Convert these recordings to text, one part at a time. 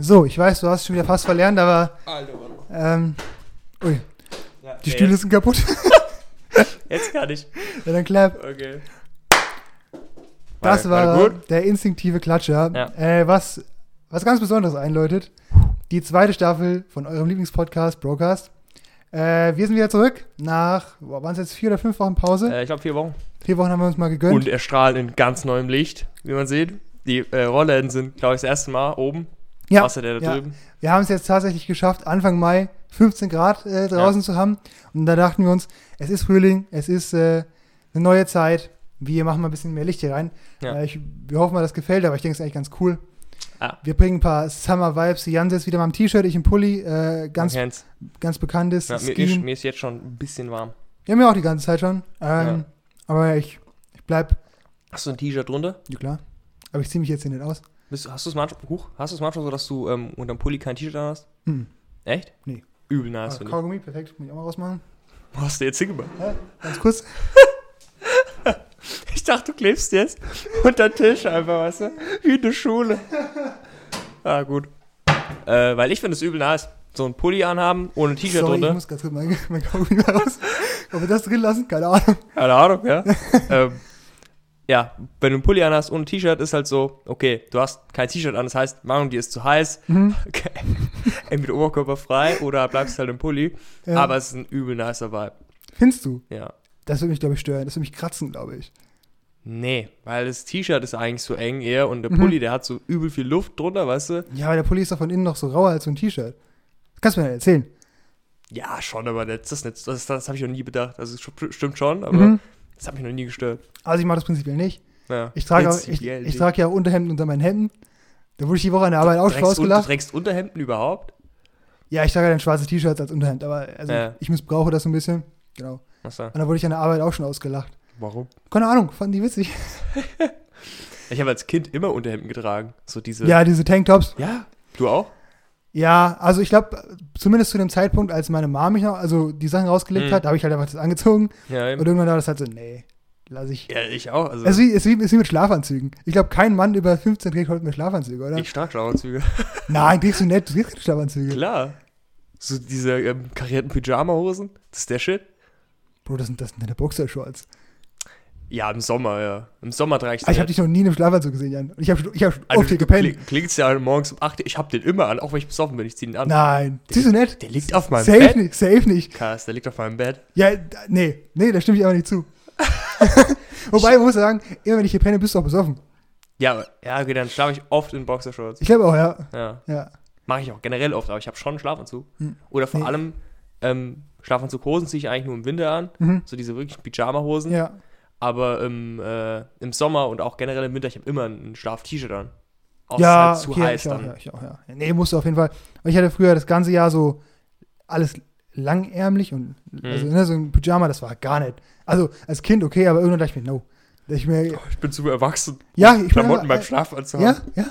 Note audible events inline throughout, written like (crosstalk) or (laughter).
So, ich weiß, du hast schon wieder fast verlernt, aber Alter, ähm, ui, Ja, die Stühle sind kaputt. (laughs) Jetzt kann ich. (laughs) ja, dann clap. Okay. Das War- war, der instinktive Klatscher. Ja. Äh, was, was ganz Besonderes einläutet. Die zweite Staffel von eurem Lieblingspodcast, Brocast. Äh, wir sind wieder zurück nach, waren es jetzt vier oder fünf Wochen Pause? Äh, ich glaube vier Wochen. Vier Wochen haben wir uns mal gegönnt. Und erstrahlen in ganz neuem Licht, wie man sieht. Die äh, Rollläden sind, glaube ich, das erste Mal oben. Ja, Außer der da ja. drüben. wir haben es jetzt tatsächlich geschafft, Anfang Mai 15 Grad äh, draußen zu haben. Und da dachten wir uns, es ist Frühling, es ist äh, eine neue Zeit. Wir machen mal ein bisschen mehr Licht hier rein. Ja. Äh, ich, wir hoffen mal, das gefällt, aber ich denke, es ist eigentlich ganz cool. Ah. Wir bringen ein paar Summer Vibes. Jan sitzt wieder mal im T-Shirt, ich im Pulli. Äh, ganz, ganz bekanntes Ja, mir, ist, mir ist jetzt schon ein bisschen warm. Ja, mir auch die ganze Zeit schon. Ähm, Ja. Aber ich, ich bleib, Hast du ein T-Shirt drunter? ja klar. Aber ich ziehe mich jetzt hier nicht aus. Bist, hast du es manchmal, huch, hast du es manchmal so, dass du ähm, unterm Pulli kein T-Shirt an hast? Hm. Echt? Nee. Übel nice, Ah. Kaugummi, perfekt. Muss ich auch mal rausmachen. Wo hast du jetzt hingemacht? Ja, ganz kurz. (laughs) Ich dachte, du klebst jetzt (laughs) unter den Tisch einfach, weißt du? Wie in der Schule. Ah, gut. Äh, weil ich finde es übel nice. So ein Pulli anhaben, ohne T-Shirt Sorry, ich drunter. muss ganz kurz mein, mein Kaugummi raus. Ob wir das drin lassen? Keine Ahnung. Keine Ahnung, ja. (laughs) ähm, ja, wenn du einen Pulli anhast ohne T-Shirt, ist halt so, okay, du hast kein T-Shirt an, das heißt, Meinung, dir ist zu heiß. Mhm. (laughs) Okay. Entweder oberkörperfrei oder bleibst halt im Pulli. Ja. Aber es ist ein übel nicer Vibe. Findest du? Ja. Das würde mich, glaube ich, stören. Das würde mich kratzen, glaube ich. Nee, weil das T-Shirt ist eigentlich so eng eher und der Mhm. Pulli, der hat so übel viel Luft drunter, weißt du? Ja, aber der Pulli ist doch von innen noch so rauer als so ein T-Shirt. Das kannst du mir nicht erzählen. Ja, schon, aber das, das, das, das, habe ich noch nie bedacht. Also stimmt schon, aber Mhm. Das hat mich noch nie gestört. Also ich mache das prinzipiell nicht. Ja. Ich trage, auch, ich, ich trage ja Unterhemden unter meinen Hemden. Da wurde ich die Woche an der Arbeit auch schon un- du ausgelacht. trägst Unterhemden überhaupt? Ja, ich trage ja dann schwarze T-Shirts als Unterhemd, aber also Ja. ich missbrauche das so ein bisschen. Genau. Achso. Und da wurde ich an der Arbeit auch schon ausgelacht. Warum? Keine Ahnung, fanden die witzig. (laughs) Ich habe als Kind immer Unterhemden getragen. So diese. Ja, diese Tanktops. Ja? Du auch? Ja, also ich glaube, zumindest zu dem Zeitpunkt, als meine Mama mich noch, also die Sachen rausgelegt Mhm. hat, da habe ich halt einfach das angezogen. Ja, Und eben. irgendwann war das halt so, nee, lass ich. ja ich auch. Also, Es ist wie, es ist wie, mit Schlafanzügen. Ich glaube, kein Mann über 15 trägt heute mehr Schlafanzüge, oder? ich trage Schlafanzüge. (laughs) Nein, trägst du nicht, du trägst keine Schlafanzüge. Klar. So diese ähm, karierten Pyjama-Hosen. Das ist der Shit. Bro, das sind, das sind deine Boxershorts. Ja, im Sommer, ja. Im Sommer trage ich Ah, ich habe dich noch nie in einem Schlafanzug gesehen, Jan. Und ich habe ich hab schon Also, oft hier gepennt. kling, klingt's ja morgens um 8 Uhr. Ich hab den immer an, auch wenn ich besoffen bin. Ich zieh den an. Nein, siehst du nicht? Der liegt auf meinem Safe Bett. nicht, safe nicht. Krass, der liegt auf meinem Bett. Ja, nee, nee, da stimme ich aber nicht zu. (laughs) Wobei, ich muss sagen, immer wenn ich hier penne, bist du auch besoffen. Ja, aber- ja, okay, dann schlafe ich oft in Boxershorts. Ich glaube auch, ja. Ja. Ja. Mache ich auch generell oft, aber ich habe schon einen Schlafanzug. Hm. Oder vor Nee. allem ähm, Schlafanzughosen ziehe ich eigentlich nur im Winter an. Mhm. So diese wirklich Pyjama-Hosen. Ja. Aber im, äh, im Sommer und auch generell im Winter, ich habe immer ein Schlaf-T-Shirt an. Auch ja, ist halt zu okay, heiß ich auch, dann. ja, ich auch, ja. Nee, musst du auf jeden Fall. Ich hatte früher das ganze Jahr so alles langärmlich und also, Mhm. ne, so ein Pyjama, das war gar nicht. Also als Kind okay, aber irgendwann dachte ich mir, no. Ich mir, Oh, ich bin zu erwachsen. ja, ich bin Klamotten beim Schlaf anzuhaben. Ja, ja.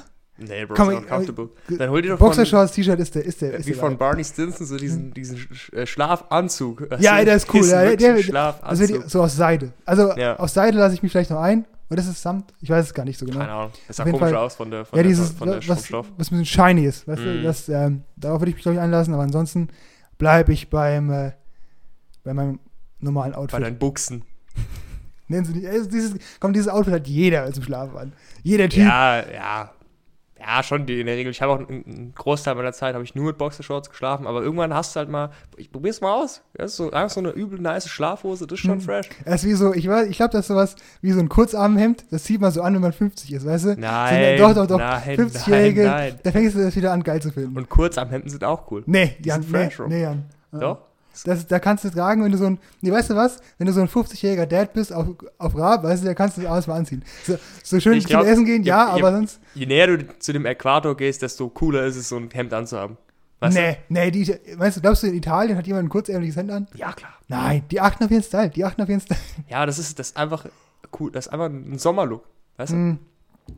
Nee, Bro, Komm, ist ich- uncomfortable. Dann hol dir doch Boxershorts, T-Shirt ist der, ist der, ist wie der von. Barney Stinson so diesen, diesen äh, Schlafanzug. Ja, der ist cool. Ja, der, Schlafanzug. also die, so aus Seide. Also Ja. aus Seide lasse ich mich vielleicht noch ein. Oder ist es Samt? Ich weiß es gar nicht so genau. Keine Ahnung. Das sah komisch Fall- aus von der, von ja, der, dieses, von der, was, vom was Stoff. ein bisschen shiny ist. Weißt du, Mhm. das, ähm, darauf würde ich mich, glaube ich, einlassen, aber ansonsten bleibe ich beim, äh, bei meinem normalen Bei Outfit. deinen Buchsen. (laughs) Nennen Sie nicht, äh, dieses, komm, dieses Outfit hat jeder zum Schlafen an. Jeder Typ. Ja, ja. Ja, schon die in der Regel. Ich habe auch einen, einen Großteil meiner Zeit habe ich nur mit Boxershorts geschlafen, aber irgendwann hast du halt mal, ich probier's mal aus. Das ist so einfach so eine übel nice Schlafhose, das ist schon Mhm. fresh. Das ist wie so, ich weiß, ich glaube, das ist sowas wie so ein Kurzarmhemd. Das zieht man so an, wenn man 50 ist, weißt du? Nein, So, doch, doch, doch. nein, 50-Jährige, nein, nein. da fängst du das wieder an, geil zu finden. Und Kurzarmhemden sind auch cool. nee, die Jan, sind nee, fresh, Bro. nee, Jan. Ja. Doch? Das, da kannst du tragen, wenn du so ein, nee, weißt du was? Wenn du so ein 50-jähriger Dad bist auf, auf Rab, weißt du, da kannst du das alles mal anziehen. So, so schön Ich zum glaub, Essen gehen, ja, ihr- aber sonst, Je näher du zu dem Äquator gehst, desto cooler ist es, so ein Hemd anzuhaben. Weißt nee, nee, die, weißt du, glaubst du, in Italien hat jemand ein kurzärmliches Hemd an? du? Ja, klar. Nein, die achten auf ihren Style, die achten auf ihren Style. (laughs) Ja, das ist, das ist einfach cool. Das ist einfach ein Sommerlook. Weißt du? Hm,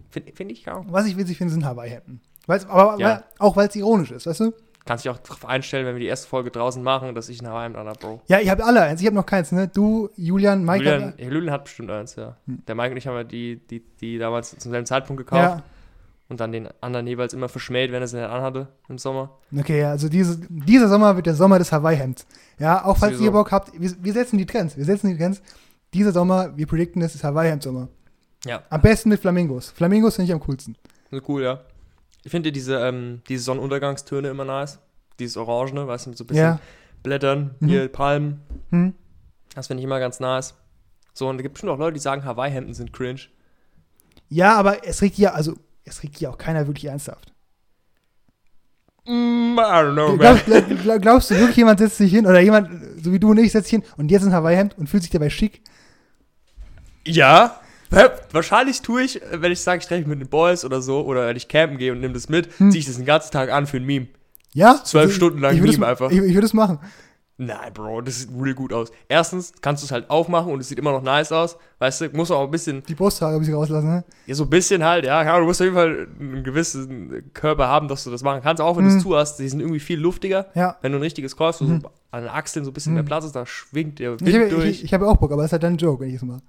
Finde find ich auch. Was ich witzig finde, sind Hawaii-Hemden. Weil's- Aber Ja. weil, auch weil es ironisch ist, weißt du? Kannst dich auch darauf einstellen, wenn wir die erste Folge draußen machen, dass ich ein Hawaii-Hemd anhab, Bro. Ja, ich habe alle eins, ich habe noch keins, ne? Du, Julian, Mike. Julian, Julian hat bestimmt eins, ja. Hm. Der Mike und ich haben ja die, die, die damals zum selben Zeitpunkt gekauft. ja, und dann den anderen jeweils immer verschmäht, wenn er sie nicht anhatte im Sommer. Okay, ja, also diese, dieser Sommer wird der Sommer des Hawaii-Hemds. Ja, auch falls Sowieso. ihr Bock habt, wir, wir setzen die Trends. Wir setzen die Trends. Dieser Sommer, wir predikten, es ist Hawaii-Hemd-Sommer. Ja. Am besten mit Flamingos. Flamingos finde ich am coolsten. Cool, ja. Ich finde diese, ähm, diese Sonnenuntergangstöne immer nice. Dieses Orangene, weißt du, mit so ein bisschen Ja. Blättern, Mhm. hier Palmen. Hm? Das finde ich immer ganz nice. So, und da gibt es bestimmt auch Leute, die sagen, Hawaii-Hemden sind cringe. Ja, aber es regt ja, also, es regt ja auch keiner wirklich ernsthaft. Mm, I don't know, man. Glaubst, glaub, glaub, glaubst du wirklich, jemand setzt sich hin oder jemand, so wie du und ich, setzt sich hin und jetzt ein Hawaii-Hemd und fühlt sich dabei schick? Ja. Wahrscheinlich tue ich, wenn ich sage, ich treffe mich mit den Boys oder so, oder wenn ich campen gehe und nehme das mit, Hm. ziehe ich das den ganzen Tag an für ein Meme. Ja? Zwölf Also, Stunden lang ich würd Meme einfach. Ich, ich würde es machen. Nein, Bro, das sieht really gut aus. Erstens kannst du es halt aufmachen und es sieht immer noch nice aus. Weißt du, muss auch ein bisschen, Die Brusthaare ein bisschen rauslassen, ne? ja, so ein bisschen halt, ja, ja, du musst auf jeden Fall einen gewissen Körper haben, dass du das machen kannst. Auch wenn du Mhm. es zu hast, die sind irgendwie viel luftiger. Ja. Wenn du ein richtiges kaufst, wo Mhm. so an den Achseln so ein bisschen Mhm. mehr Platz ist, da schwingt der Wind Ich habe durch. ich, ich hab ja auch Bock, aber es ist halt dann ein Joke, wenn ich es mache.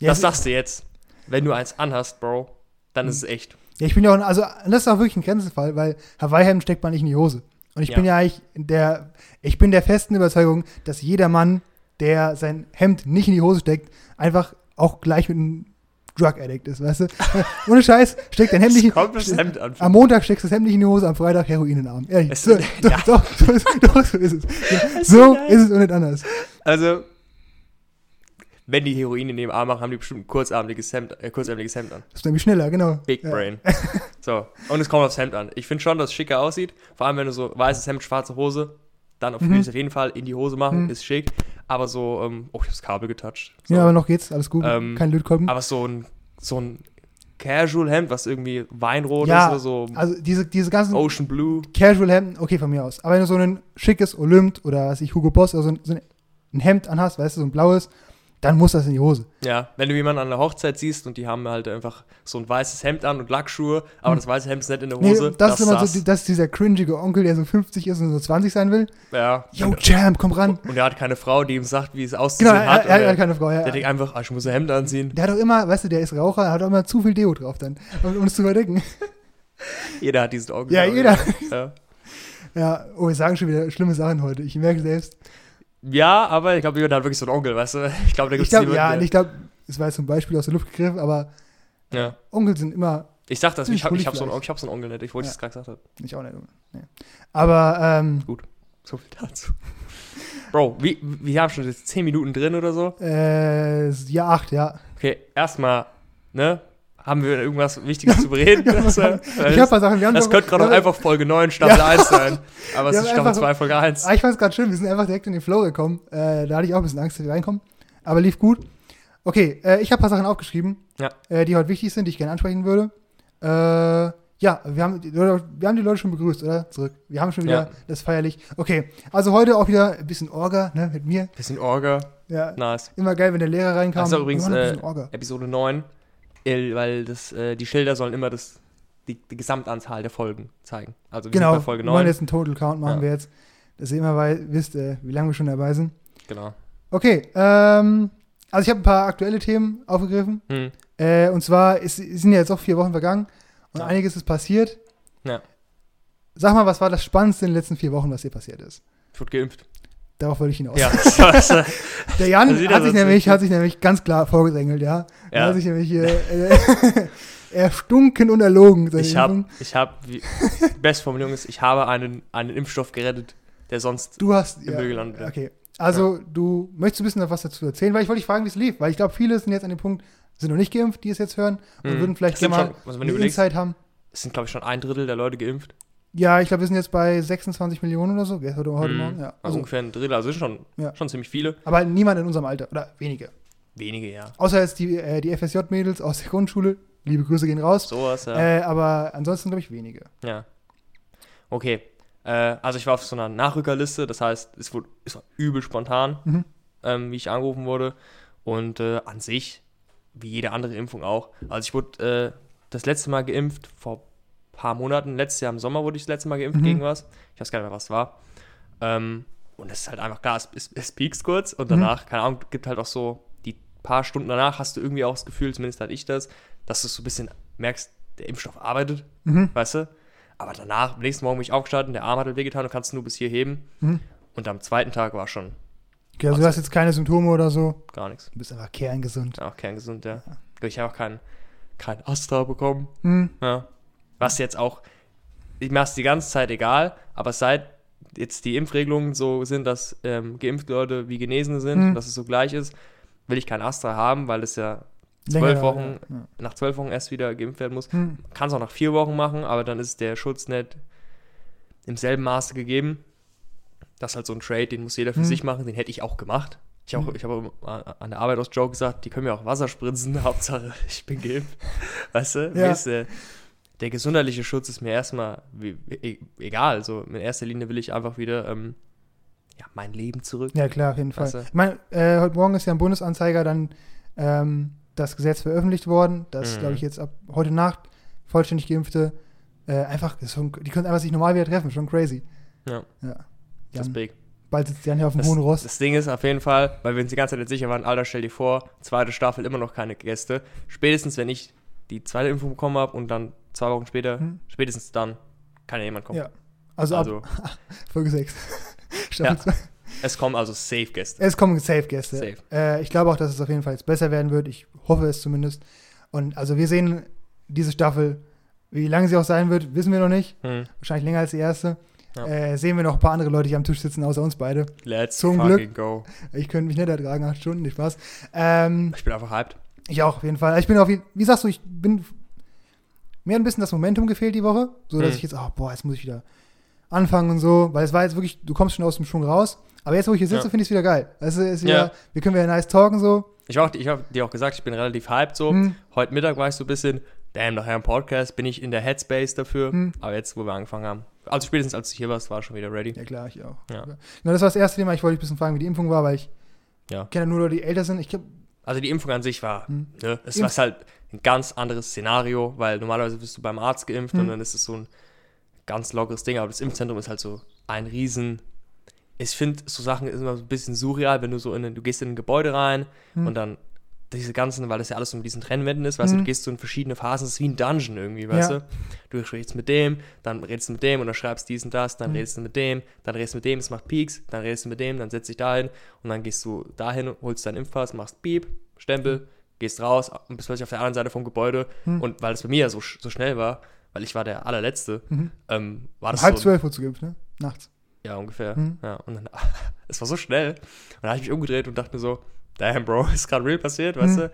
Ja, das sagst du jetzt. Wenn du eins anhast, Bro, dann Mhm. ist es echt. Ja, ich bin ja auch, also das ist auch wirklich ein Grenzfall, weil Hawaii-Hemd steckt man nicht in die Hose. Und ich Ja. bin ja eigentlich der, ich bin der festen Überzeugung, dass jeder Mann, der sein Hemd nicht in die Hose steckt, einfach auch gleich mit einem Drug Addict ist, weißt du? (laughs) Ohne Scheiß, steckt dein Hemd nicht in, das Hemd an. am Montag steckst du das Hemd nicht in die Hose, am Freitag Heroin in den Arm. Ehrlich, so, doch, (laughs) ja. doch, so ist, doch, (laughs) so ist es. Ja, so ist es und nicht anders. Also, wenn die Heroin in dem Arm machen, haben die bestimmt ein kurzarmliches Hemd, äh, kurzärmeliges Hemd an. Das ist nämlich schneller, genau. Big Ja. Brain. (laughs) So, und es kommt aufs Hemd an. Ich finde schon, dass es schicker aussieht. Vor allem, wenn du so weißes Hemd, schwarze Hose, dann auf, Mhm. auf jeden Fall in die Hose machen, Mhm. ist schick. Aber so, ähm, oh, ich habe das Kabel getoucht. So. Ja, aber noch geht's, alles gut. Ähm, Kein Lötkolben. aber so ein, so ein Casual-Hemd, was irgendwie Weinrot Ja, ist oder so Also diese, diese ganzen Ocean Blue. Casual-Hemden, okay, von mir aus. Aber wenn du so ein schickes Olymp oder was ich, Hugo Boss oder so ein, so ein Hemd anhast, weißt du, so ein blaues, dann muss das in die Hose. Ja, wenn du jemanden an der Hochzeit siehst und die haben halt einfach so ein weißes Hemd an und Lackschuhe, aber Hm. das weiße Hemd ist nicht in der Nee, Hose. das, ist immer sass. so, das ist dieser cringige Onkel, der so 50 ist und so 20 sein will. Ja. Yo, Champ, komm ran. Und er hat keine Frau, die ihm sagt, wie es auszusehen Genau, er, hat. er, er hat keine Frau. Ja. der denkt einfach, ah, ich muss ein Hemd anziehen. Der hat auch immer, weißt du, der ist Raucher, er hat auch immer zu viel Deo drauf dann, um, es zu überdecken. (laughs) Jeder hat diesen Augen. Ja, jeder. Ja. Ja, oh, wir sagen schon wieder schlimme Sachen heute. Ich merke selbst. Ja, aber ich glaube, jemand hat wirklich so einen Onkel, weißt du? Ich glaube, da gibt Ich es niemanden, ja, der- ich glaube, es war jetzt zum Beispiel aus der Luft gegriffen, aber ja. Onkel sind immer, Ich sag das, ich habe ich hab so, einen- ich hab so einen Onkel nicht, ich wollte Ja. es gerade gesagt haben. nicht auch nicht. Nee. Aber, ähm, So viel dazu. Bro, wie, wir haben schon jetzt 10 Minuten drin oder so. äh, ja, acht, ja. Okay, erstmal, ne? Haben wir irgendwas Wichtiges zu bereden? (laughs) Das, äh, Ich habe ein paar Sachen, wir haben das könnte gerade auch einfach Folge 9, Staffel 1 sein. Aber es ist Staffel einfach- 2, Folge 1. Ah, ich fand es gerade schön, wir sind einfach direkt in den Flow gekommen. Äh, da hatte ich auch ein bisschen Angst, dass wir reinkommen. Aber lief gut. Okay, äh, ich habe ein paar Sachen aufgeschrieben, Ja. äh, die heute wichtig sind, die ich gerne ansprechen würde. Äh, ja, wir haben, die Leute, wir haben die Leute schon begrüßt, oder? Zurück. Wir haben schon wieder Ja. das feierlich. Okay, also heute auch wieder ein bisschen Orga, ne, mit mir. Bisschen Orga, Ja, nice. immer geil, wenn der Lehrer reinkam. Ach so, übrigens, Immer noch ein äh, bisschen Orga. Episode 9, äh, weil das, äh, die Schilder sollen immer das, die, die Gesamtanzahl der Folgen zeigen. Also wir Genau, bei Folge wir wollen 9. jetzt einen Total Count machen Ja. wir jetzt, dass ihr immer wei- wisst, äh, wie lange wir schon dabei sind. Genau. Okay, ähm, also ich habe ein paar aktuelle Themen aufgegriffen. Hm. Äh, und zwar ist, sind ja jetzt auch vier Wochen vergangen und Ja. einiges ist passiert. Ja. Sag mal, was war das Spannendste in den letzten vier Wochen, was hier passiert ist? Ich wurde geimpft. Darauf wollte ich hinaus. Ja, (laughs) (laughs) das, äh, Der Jan hat ja sich, nämlich, hat sich nämlich ganz klar vorgedrängelt, ja. Er ja. hat sich nämlich äh, (laughs) erstunken und erlogen. Ich habe, ich habe, die beste Formulierung ist, ich habe einen, einen Impfstoff gerettet, der sonst Du hast. im Müll gelandet wäre. Okay. Also, du möchtest ein bisschen was dazu erzählen, weil ich wollte dich fragen, wie es lief. Weil ich glaube, viele sind jetzt an dem Punkt, sind noch nicht geimpft, die es jetzt hören und Mhm. würden vielleicht mal schon, also Insight haben. es sind, glaube ich, schon ein Drittel der Leute geimpft. Ja, ich glaube, wir sind jetzt bei 26 Millionen oder so. Heute, heute Mhm. Morgen, ja. Also Also, ungefähr ein Drittel, also schon, Ja. schon ziemlich viele. aber niemand in unserem Alter. Oder wenige. Wenige, ja. Außer jetzt die, äh, die FSJ-Mädels aus der Grundschule. Liebe Grüße gehen raus. Sowas, ja. Äh, aber ansonsten, glaube ich, wenige. Ja. Okay. Äh, also ich war auf so einer Nachrückerliste, das heißt, es, wurde, es war übel spontan, Mhm. ähm, wie ich angerufen wurde. Und äh, an sich, wie jede andere Impfung auch. Also ich wurde äh, das letzte Mal geimpft vor paar Monaten. Letztes Jahr im Sommer wurde ich das letzte Mal geimpft Mhm. gegen was. Ich weiß gar nicht mehr, was war. Ähm, und es ist halt einfach klar, es, es, es piekst kurz und Mhm. danach, keine Ahnung, gibt halt auch so die paar Stunden danach hast du irgendwie auch das Gefühl, zumindest hatte ich das, dass du so ein bisschen merkst, der Impfstoff arbeitet, Mhm. weißt du? Aber danach, am nächsten Morgen bin ich aufgestanden, der Arm hat halt wehgetan und kannst nur bis hier heben. Mhm. Und am zweiten Tag war schon Okay, also du hast jetzt keine Symptome oder so. gar nichts. Du bist einfach kerngesund. Ja, auch kerngesund, ja. Ich habe auch kein, kein Astra bekommen. Mhm. Ja. Was jetzt auch, ich mache es die ganze Zeit egal, aber seit jetzt die Impfregelungen so sind, dass ähm, geimpfte Leute wie Genesene sind, Mhm. dass es so gleich ist, will ich kein Astra haben, weil es ja zwölf Wochen, Ja. nach zwölf Wochen erst wieder geimpft werden muss. Mhm. Kann es auch nach vier Wochen machen, aber dann ist der Schutz nicht im selben Maße gegeben. Das ist halt so ein Trade, den muss jeder für Mhm. sich machen, den hätte ich auch gemacht. Ich, auch, Mhm. ich habe an der Arbeit aus Joe gesagt, die können mir auch Wasser spritzen, (laughs) Hauptsache ich bin geimpft. Weißt du? Ja. ist, äh, der gesundheitliche Schutz ist mir erstmal e- egal. So in erster Linie will ich einfach wieder ähm, ja, mein Leben zurück. Ja, klar, auf jeden Fall. Du? Ich meine, äh, heute Morgen ist ja im Bundesanzeiger dann ähm, das Gesetz veröffentlicht worden, dass, Mhm. glaube ich, jetzt ab heute Nacht vollständig Geimpfte äh, einfach, das schon, die können einfach sich normal wieder treffen, schon crazy. Ja. Ja. Das Jan, big. bald sitzt Jan hier auf dem Das, hohen Ross. das Ding ist auf jeden Fall, weil wir uns die ganze Zeit nicht sicher waren, Alter, stell dir vor, zweite Staffel immer noch keine Gäste. Spätestens, wenn ich die zweite Impfung bekommen habe und dann zwei Wochen später, Hm. spätestens dann kann ja jemand kommen. Ja. Also, Also, ab (laughs) Folge 6. (laughs) Staffel Ja. 2. es kommen also safe Gäste. Es kommen Safe-Gäste. Safe. Äh, ich glaube auch, dass es auf jeden Fall jetzt besser werden wird. Ich hoffe es zumindest. Und also wir sehen diese Staffel, wie lange sie auch sein wird, wissen wir noch nicht. Hm. Wahrscheinlich länger als die erste. Ja. Äh, sehen wir noch ein paar andere Leute hier am Tisch sitzen, außer uns beide. Let's Zum fucking go. Ich könnte mich nicht ertragen, acht Stunden, nicht Spaß. Ähm, Ich bin einfach hyped. Ich auch, auf jeden Fall. Ich bin auf jeden wie sagst du, ich bin, mir hat ein bisschen das Momentum gefehlt die Woche, so dass Mhm. ich jetzt, oh, boah, jetzt muss ich wieder anfangen und so, weil es war jetzt wirklich, du kommst schon aus dem Schwung raus, aber jetzt, wo ich hier sitze, Ja. finde ich es wieder geil. Also, ist wieder, Ja. wir können wieder nice talken so. Ich habe ich hab dir auch gesagt, ich bin relativ hyped so. Hm. Heute Mittag war ich so ein bisschen, damn, nachher im Podcast bin ich in der Headspace dafür. Hm. Aber jetzt, wo wir angefangen haben, also spätestens als du hier warst, war ich schon wieder ready. Ja, klar, ich auch. Ja. Genau, das war das erste Thema. Ich wollte dich ein bisschen fragen, wie die Impfung war, weil ich Ja. kenne nur Leute, die älter sind. Ich glaub, Also die Impfung an sich war, Hm. ne, es Impf- war halt ein ganz anderes Szenario, weil normalerweise bist du beim Arzt geimpft Hm. und dann ist es so ein ganz lockeres Ding, aber das Impfzentrum ist halt so ein riesen, ich finde so Sachen ist immer so ein bisschen surreal, wenn du so in, ein- du gehst in ein Gebäude rein Hm. und dann diese ganzen, weil das ja alles so mit diesen Trennwänden ist, weißt du, Hm. du gehst so in verschiedene Phasen, es ist wie ein Dungeon irgendwie, weißt Ja. du. Du sprichst mit dem, dann redest du mit dem und dann schreibst dies und das, dann Hm. redest du mit dem, dann redest du mit dem, es macht Peaks, dann redest du mit dem, dann setzt dich dahin und dann gehst du dahin, holst deinen Impfpass, machst Piep, Stempel, gehst raus und bist plötzlich auf der anderen Seite vom Gebäude Hm. und weil es bei mir ja so, so schnell war, weil ich war der allerletzte, mhm. ähm, war das halb so, zwölf wurde geimpft, ne? Nachts. ja, ungefähr. Mhm. Ja, und dann, (laughs) es war so schnell. Und dann habe ich mich umgedreht und dachte mir so, damn, Bro, (laughs) ist gerade real passiert, weißt Mhm. du?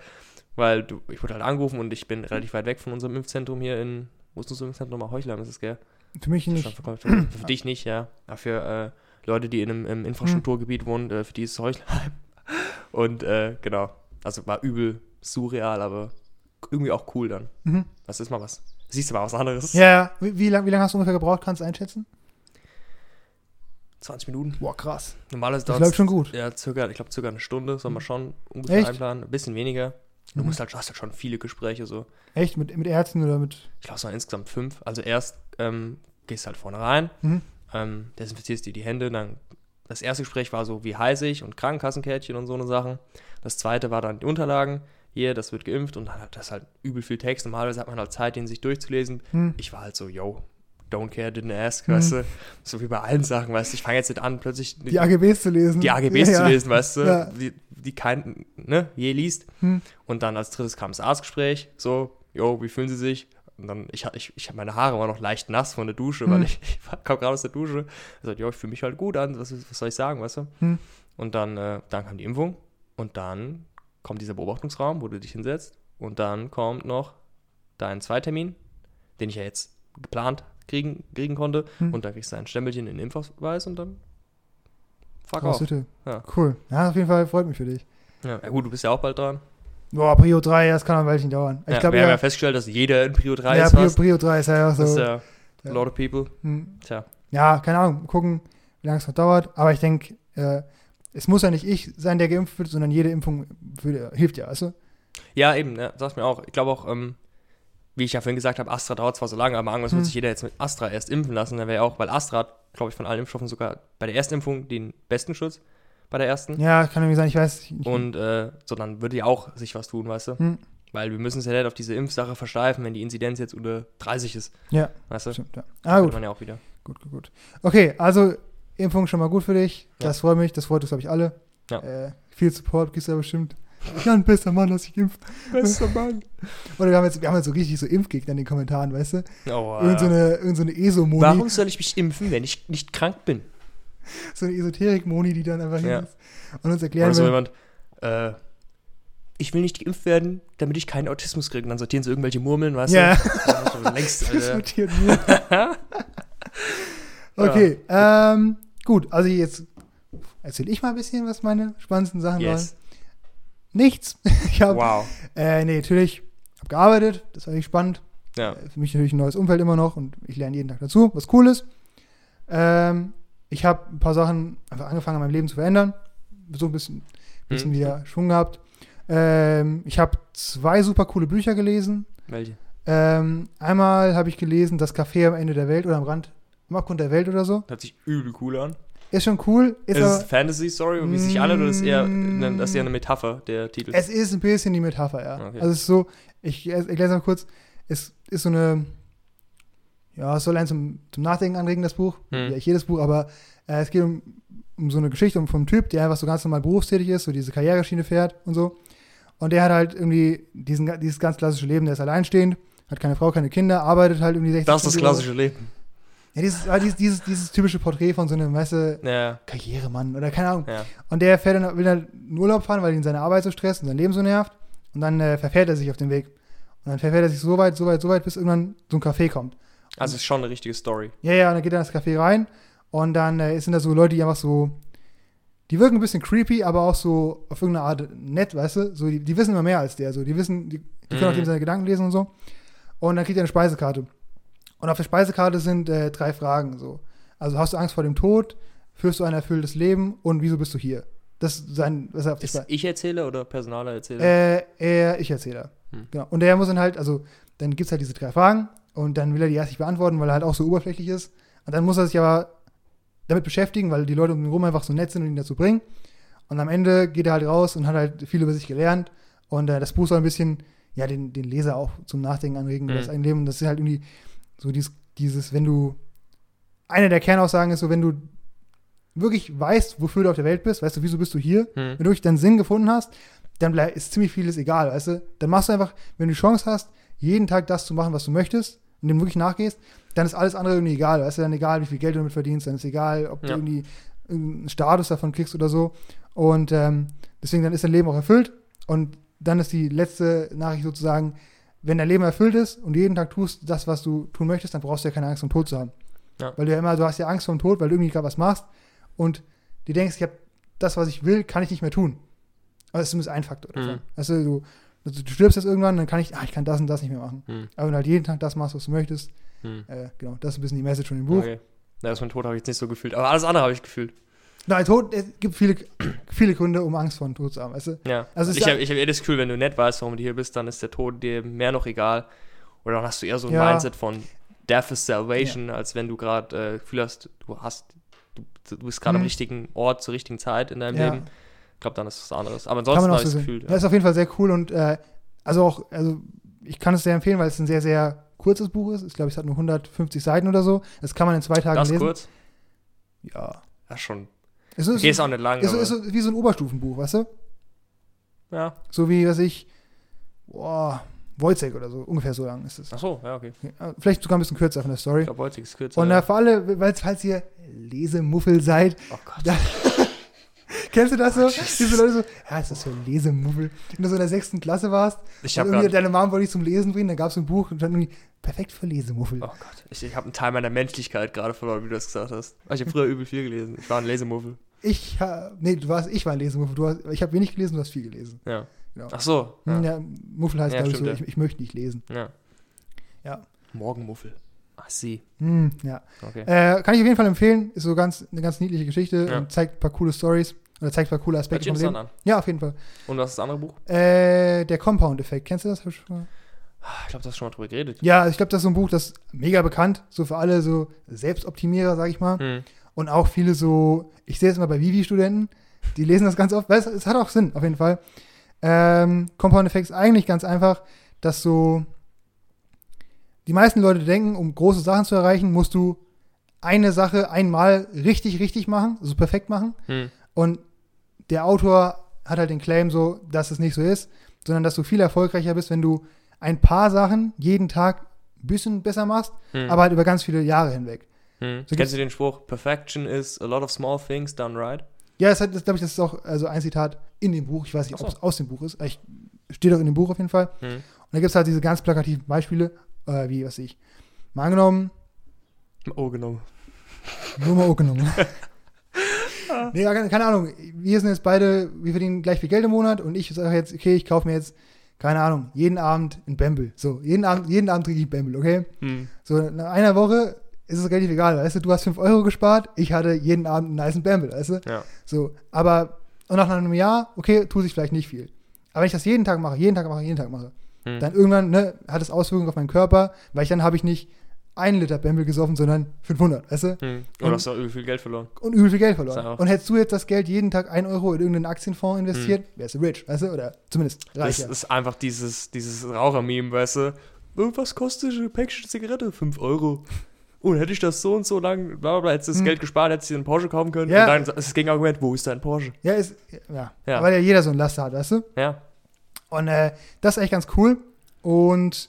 Weil du, ich wurde halt angerufen und ich bin relativ weit weg von unserem Impfzentrum hier in, wo ist unser Impfzentrum nochmal? Heuchleim ist es, gell? Für mich nicht. Für, für, (clears throat) dich nicht, ja. Aber für äh, Leute, die in einem im Infrastrukturgebiet wohnen, äh, für die ist es Heuchleim. (laughs) Und äh, genau, also war übel surreal, aber irgendwie auch cool dann. Mhm. Das ist mal was. Siehst du mal was anderes? Ja, ja. Wie, wie lange wie lang hast du ungefähr gebraucht? Kannst du einschätzen? 20 Minuten. Boah, krass. Normalerweise Das dauert's- läuft schon gut. Ja, circa, ich glaube, circa eine Stunde soll man schon ungefähr Echt? einplanen. Ein bisschen weniger. Du Mhm. musst halt, hast halt schon viele Gespräche so. Echt? Mit, mit Ärzten oder mit. Ich glaube, es waren insgesamt fünf. Also erst ähm, gehst halt vorne rein, Mhm. ähm, desinfizierst dir die Hände, dann das erste Gespräch war so, wie heiß ich und Krankenkassenkärtchen und so eine Sachen. Das zweite war dann die Unterlagen. Hier, das wird geimpft und dann hat das halt übel viel Text. Normalerweise hat man halt Zeit, den sich durchzulesen. Hm. Ich war halt so, yo, don't care, didn't ask, Mhm. weißt du. So wie bei allen Sachen, weißt du. Ich fange jetzt nicht an, plötzlich Die AGBs zu lesen. die AGBs ja, zu ja. lesen, weißt du, Ja. die, die kein, ne, je liest. Hm. Und dann als drittes kam das Arztgespräch, so, jo, wie fühlen Sie sich? Und dann, ich, ich, ich meine Haare immer noch leicht nass von der Dusche, Hm. weil ich, (laughs) ich kam gerade aus der Dusche. Ich sagte, jo, ich fühle mich halt gut an, was, was soll ich sagen, weißt du? Hm. Und dann, äh, dann kam die Impfung und dann kommt dieser Beobachtungsraum, wo du dich hinsetzt. Und dann kommt noch dein Zweitermin, den ich ja jetzt geplant kriegen, kriegen konnte. Hm. Und dann kriegst du ein Stempelchen in den Impfausweis und dann fuck off. Ja. Cool. Ja, auf jeden Fall freut mich für dich. Ja. ja gut, du bist ja auch bald dran. Boah, Prio 3, das kann ein Weilchen dauern. Ich ja, glaube, wir haben ja, ja festgestellt, dass jeder in Prio 3 ja ist fast. Prio 3 ist ja auch Das ist so. ja Ja. a lot of people. Hm. Tja. Ja, keine Ahnung, gucken, wie lange es noch dauert. Aber ich denke, äh, es muss ja nicht ich sein, der geimpft wird, sondern jede Impfung für, hilft ja, weißt du? Ja, eben, ja, sag's mir auch. Ich glaube auch, ähm, wie ich ja vorhin gesagt habe, Astra dauert zwar so lange, aber irgendwas Hm. wird sich jeder jetzt mit Astra erst impfen lassen. Dann wäre auch, weil Astra hat, glaube ich, von allen Impfstoffen sogar bei der ersten Impfung den besten Schutz. Bei der ersten. Ja, kann irgendwie sein, ich weiß nicht. Und äh, so, dann würde ja auch sich was tun, weißt du? Hm. Weil wir müssen es ja nicht auf diese Impfsache versteifen, wenn die Inzidenz jetzt unter 30 ist. Ja, Weißt du? stimmt, ja. Ah, gut, man ja auch wieder. gut, gut, gut. Okay, also Impfung schon mal gut für dich. Ja. Das freut mich, das freut uns, glaube ich, alle. Ja. Äh, viel Support kriegst du ja bestimmt. (laughs) Ja, ein bester Mann, dass ich impft. Bester Mann. Oder wir haben jetzt, wir haben jetzt so richtig so Impfgegner in den Kommentaren, weißt du? Oh, Irgend so eine, irgend so eine ESO-Moni, Warum soll ich mich impfen, wenn ich nicht krank bin? so eine Esoterik-Moni, die dann einfach Ja. hier ist und uns erklären Oder so jemand, äh, ich will nicht geimpft werden, damit ich keinen Autismus kriege. Und dann sortieren sie irgendwelche Murmeln, weißt Ja. du? Ja. (laughs) schon längst, (laughs) notiert nur. Okay, ähm, gut, also jetzt erzähle ich mal ein bisschen, was meine spannendsten Sachen Yes. waren. Nichts. (laughs) Ich habe, Wow. äh, nee, natürlich, habe gearbeitet, das war echt spannend. Ja. Äh, Für mich natürlich ein neues Umfeld immer noch und ich lerne jeden Tag dazu, was cool ist. Ähm, ich habe ein paar Sachen einfach angefangen in meinem Leben zu verändern. So ein bisschen, bisschen Mhm. wieder Schwung gehabt. Ähm, ich habe zwei super coole Bücher gelesen. Welche? Ähm, einmal habe ich gelesen, Das Café am Ende der Welt oder am Rand, am Abgrund der Welt oder so. Hört sich übel cool an. Ist schon cool. Ist Ist es aber, eine Fantasy-Story, wie es sich anhört, oder ist es eher, das ist eher eine Metapher, der Titel? es ist ein bisschen die Metapher, ja. Okay. Also es ist so, ich erkläre es mal kurz, es ist so eine, ja, es soll einen zum, zum Nachdenken anregen, das Buch. Hm. Ja, ich jedes Buch, aber äh, es geht um, um so eine Geschichte um, vom Typ, der einfach so ganz normal berufstätig ist, so diese Karriereschiene fährt und so. Und der hat halt irgendwie diesen, dieses ganz klassische Leben, der ist alleinstehend, hat keine Frau, keine Kinder, arbeitet halt irgendwie 60 das ist das klassische Leben. Ja, dieses, aber dieses, dieses, dieses typische Porträt von so einem, weißt du, Ja, Karrieremann oder keine Ahnung. ja. Und der fährt dann, will dann in Urlaub fahren, weil ihn seine Arbeit so stresst und sein Leben so nervt. Und dann äh, verfährt er sich auf den Weg. Und dann verfährt er sich so weit, so weit, so weit, bis irgendwann so ein Café kommt. Also es ist schon eine richtige Story. Ja, ja, und dann geht er in das Café rein. Und dann äh, sind da so Leute, die einfach so, die wirken ein bisschen creepy, aber auch so auf irgendeine Art nett, weißt du? So, die, die wissen immer mehr als der. So, die wissen, die, die können auch Mhm. dem seine Gedanken lesen und so. Und dann kriegt er eine Speisekarte. Und auf der Speisekarte sind äh, drei Fragen. So. Also hast du Angst vor dem Tod? Führst du ein erfülltes Leben? Und wieso bist du hier? Das ist sein, was er auf Ist Spe- ich Erzähler oder Personaler Erzähler? äh, er, ich Erzähler. Hm. Genau. Und der muss dann halt, also, dann gibt es halt diese drei Fragen und dann will er die erst nicht beantworten, weil er halt auch so oberflächlich ist. Und dann muss er sich aber damit beschäftigen, weil die Leute um ihn rum einfach so nett sind und ihn dazu bringen. Und am Ende geht er halt raus und hat halt viel über sich gelernt. Und äh, das Buch soll ein bisschen, ja, den, den Leser auch zum Nachdenken anregen über Mhm. das eigene Leben. Und das ist halt irgendwie so dieses, dieses, wenn du, eine der Kernaussagen ist so, wenn du wirklich weißt, wofür du auf der Welt bist, weißt du, wieso bist du hier, Hm. wenn du wirklich deinen Sinn gefunden hast, dann ist ziemlich vieles egal, weißt du? Dann machst du einfach, wenn du die Chance hast, jeden Tag das zu machen, was du möchtest und dem wirklich nachgehst, dann ist alles andere irgendwie egal, weißt du? Dann egal, wie viel Geld du damit verdienst, dann ist egal, ob du Ja. irgendwie einen Status davon kriegst oder so. Und ähm, deswegen, dann ist dein Leben auch erfüllt. Und dann ist die letzte Nachricht sozusagen, wenn dein Leben erfüllt ist und jeden Tag tust das, was du tun möchtest, dann brauchst du ja keine Angst vom Tod zu haben. Ja. Weil du ja immer, du hast ja Angst vom Tod, weil du irgendwie gerade was machst und du denkst, ich habe das, was ich will, kann ich nicht mehr tun. Aber das ist zumindest ein Faktor davon. Mhm. Weißt du, also du stirbst jetzt irgendwann, dann kann ich, ah, ich kann das und das nicht mehr machen. Hm. Aber wenn du halt jeden Tag das machst, was du möchtest, Hm. äh, genau, das ist ein bisschen die Message von dem Buch. Okay. Na, das mit Tod habe ich jetzt nicht so gefühlt. Aber alles andere habe ich gefühlt. Nein, Tod, es gibt viele, viele Gründe, um Angst vor dem Tod zu haben, du? Ja. Also ich habe ich hab eher das Gefühl, wenn du nicht weißt, warum du hier bist, dann ist der Tod dir mehr noch egal. Oder dann hast du eher so ein Ja. Mindset von Death is Salvation, als wenn du gerade äh, Gefühl hast, du hast, du, du bist gerade am Mhm. richtigen Ort zur richtigen Zeit in deinem Ja. Leben. Ich glaube, dann ist es was anderes. Aber ansonsten habe ich das. Gefühl. Das ist auf jeden Fall sehr cool und äh, also auch, also ich kann es sehr empfehlen, weil es ein sehr, sehr kurzes Buch ist. Ich glaube, es hat nur 150 Seiten oder so. Das kann man in zwei Tagen das lesen. kurz? Ja. Ja, schon. Es ist, ist auch nicht lang. ist, ist so wie so ein Oberstufenbuch, weißt du? ja. So wie, was ich, boah, Wojciech oder so, ungefähr so lang ist es. Ach so, ja, okay. Ja, Vielleicht sogar ein bisschen kürzer von der Story. Ich glaube, heute ist kürzer. Und äh, für alle, falls ihr Lesemuffel seid, oh Gott. Kennst du das so? Diese Leute so, ja, ist das für ein Lesemuffel? Wenn du so in der sechsten Klasse warst, Ich und irgendwie deine Mom wollte dich zum Lesen bringen, dann gab es ein Buch und stand irgendwie perfekt für Lesemuffel. Oh Gott. Ich, ich habe einen Teil meiner Menschlichkeit gerade verloren, wie du das gesagt hast. Ich habe früher übel viel gelesen. Ich war ein Lesemuffel. Ich, nee, du warst, ich war ein Lesemuffel. Du hast, ich habe wenig gelesen, du hast viel gelesen. Ja. Genau. Ach so. Ja. Ja. Muffel heißt, Ja, glaube ich, so, stimmt, ich, ich möchte nicht lesen. ja. Ja. Morgenmuffel. Ach, sie. Hm, ja. Okay. Äh, kann ich auf jeden Fall empfehlen. Ist so ganz, eine ganz niedliche Geschichte Ja. und zeigt ein paar coole Stories oder zeigt ein paar coole Aspekte vom Leben. an. Ja, auf jeden Fall. Und was ist das andere Buch? Äh, der Compound-Effekt, kennst du das? Ich glaube, du hast schon mal drüber geredet. Ja, ich glaube, das ist so ein Buch, das ist mega bekannt, so für alle so Selbstoptimierer, sag ich mal. Hm. Und auch viele so, ich sehe es immer bei Vivi-Studenten, die lesen das ganz oft, weil es, es hat auch Sinn, auf jeden Fall. Ähm, Compound Effect ist eigentlich ganz einfach, dass so die meisten Leute denken, um große Sachen zu erreichen, musst du eine Sache einmal richtig, richtig machen, also perfekt machen. Hm. Und der Autor hat halt den Claim so, dass es nicht so ist, sondern dass du viel erfolgreicher bist, wenn du ein paar Sachen jeden Tag ein bisschen besser machst, Hm. aber halt über ganz viele Jahre hinweg. Hm. so Kennst du den Spruch, Perfection is a lot of small things done right? Ja, das, hat- glaube ich, das ist auch also ein Zitat in dem Buch. Ich weiß nicht, so. ob es aus dem Buch ist. Ich, steht auch in dem Buch auf jeden Fall. Hm. Und da gibt es halt diese ganz plakativen Beispiele, äh, wie, was weiß ich, mal angenommen, Oh, genau. nur mal genommen. (laughs) nee, keine, Ahnung. Wir sind jetzt beide, wir verdienen gleich viel Geld im Monat und ich sage jetzt, okay, ich kaufe mir jetzt, keine Ahnung, jeden Abend ein Bamble. So, jeden Abend, jeden Abend trinke ich Bamble, okay? Hm. So, nach einer Woche ist es relativ egal, weißt du, du hast 5 Euro gespart, ich hatte jeden Abend einen niceen Bamble, weißt du? Ja. So, aber und nach einem Jahr, okay, tut sich vielleicht nicht viel. Aber wenn ich das jeden Tag mache, jeden Tag mache, jeden Tag mache, Hm. dann irgendwann ne, hat es Auswirkungen auf meinen Körper, weil ich dann habe ich nicht einen Liter Bamble gesoffen, sondern 500, weißt du? Hm. Und- Und hast auch übel viel Geld verloren. Und übel viel Geld verloren. Und hättest du jetzt das Geld jeden Tag 1 Euro in irgendeinen Aktienfonds investiert, wärst du rich, weißt du? Oder zumindest Das reicher. ist einfach dieses, dieses Raucher-Meme, weißt du? Oh, Was kostet eine Päckchen Zigarette? 5 Euro. Und hätte ich das so und so lang, bla bla bla, hättest du das Hm. Geld gespart, hättest du dir einen Porsche kaufen können. Ja. Und dann ist das Gegenargument, wo ist dein Porsche? ja, ist, ja, Ja. weil ja jeder so ein Laster hat, weißt du? Ja. Und äh, das ist echt ganz cool. Und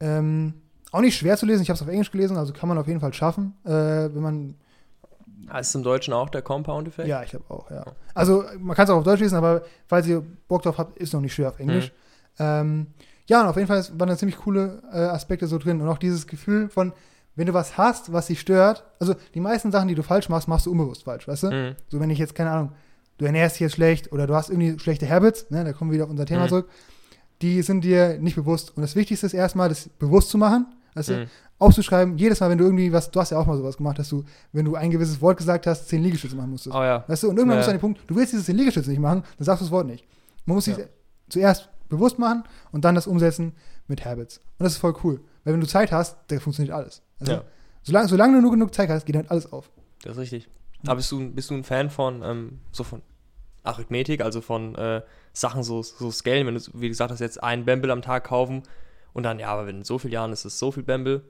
ähm, auch nicht schwer zu lesen. Ich habe es auf Englisch gelesen, also kann man auf jeden Fall schaffen, äh, wenn man Heißt es im Deutschen auch der Compound-Effekt? Ja, ich glaube auch, ja. Also man kann es auch auf Deutsch lesen, aber falls ihr Bock drauf habt, ist noch nicht schwer auf Englisch. Ähm, ja, und auf jeden Fall waren da ziemlich coole äh, Aspekte so drin. Und auch dieses Gefühl von, wenn du was hast, was dich stört, also die meisten Sachen, die du falsch machst, machst du unbewusst falsch, weißt du? Mhm. So wenn ich jetzt, keine Ahnung, du ernährst dich jetzt schlecht oder du hast irgendwie schlechte Habits, ne, da kommen wir wieder auf unser Thema Mhm. zurück, die sind dir nicht bewusst. Und das Wichtigste ist erstmal, das bewusst zu machen, weißt du? Mhm. aufzuschreiben, jedes Mal, wenn du irgendwie was, du hast ja auch mal sowas gemacht, dass du, wenn du ein gewisses Wort gesagt hast, zehn Liegestütze machen musstest. Oh ja. Weißt du, und irgendwann Ja. bist du an dem Punkt, du willst dieses zehn Liegestütze nicht machen, dann sagst du das Wort nicht. Man muss sich Ja. zuerst bewusst machen und dann das umsetzen mit Habits. Und das ist voll cool. Weil wenn du Zeit hast, dann funktioniert alles. Also, Ja. solange, solange du nur genug Zeit hast, geht dann alles auf. Das ist richtig. Mhm. Aber bist du, bist du ein Fan von, ähm, so von Arithmetik, also von äh, Sachen so, so scalen, wenn du, wie gesagt hast, jetzt einen Bamble am Tag kaufen und dann, ja, aber in so vielen Jahren ist es so viel Bamble.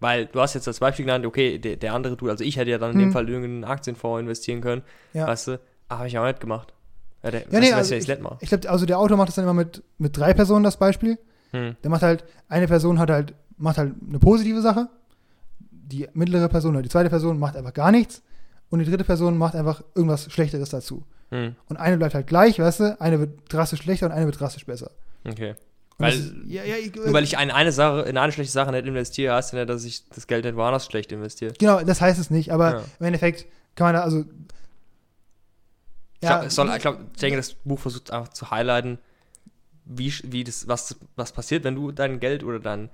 Weil du hast jetzt das Beispiel genannt, okay, der, der andere tut, also ich hätte ja dann in dem Mhm. Fall in irgendeinen Aktienfonds investieren können, Ja. weißt du, aber habe ich auch nicht gemacht. Ja, der, Ja, nee, du, also ich ich glaube, also der Autor macht das dann immer mit, mit drei Personen, das Beispiel. Hm. Der macht halt, eine Person hat halt, macht halt eine positive Sache, die mittlere Person oder die zweite Person macht einfach gar nichts und die dritte Person macht einfach irgendwas Schlechteres dazu. Hm. Und eine bleibt halt gleich, weißt du, eine wird drastisch schlechter und eine wird drastisch besser. Okay. Weil- ist, ja, ja, ich, Nur weil ich in eine Sache, in eine schlechte Sache nicht investiere, heißt ja nicht, dass ich das Geld nicht woanders schlecht investiere. Genau, das heißt es nicht, aber Ja. im Endeffekt kann man da, also. Ich glaub, es soll, ich, glaub, ich denke, das Buch versucht einfach zu highlighten, wie, wie das, was, was passiert, wenn du dein Geld oder dein,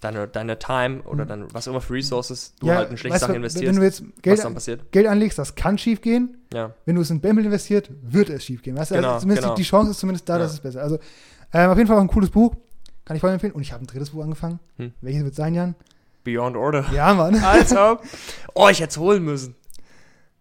deine, deine Time oder Mhm. dein, was auch immer für Resources du ja, halt in schlechte weißt Sachen Wenn investierst, du jetzt was Geld, dann passiert. Geld anlegst, das kann schief gehen. Ja. Wenn du es in Bamble investiert, wird es schief gehen. Weißt? Genau, also zumindest genau. die, die Chance ist zumindest da, Ja. dass es besser Also, ähm, auf jeden Fall auch ein cooles Buch. Kann ich voll empfehlen. Und ich habe ein drittes Buch angefangen. Hm. Welches wird sein, Jan? Beyond Order. Ja, Mann. (laughs) Alter. Oh, ich hätte es holen müssen.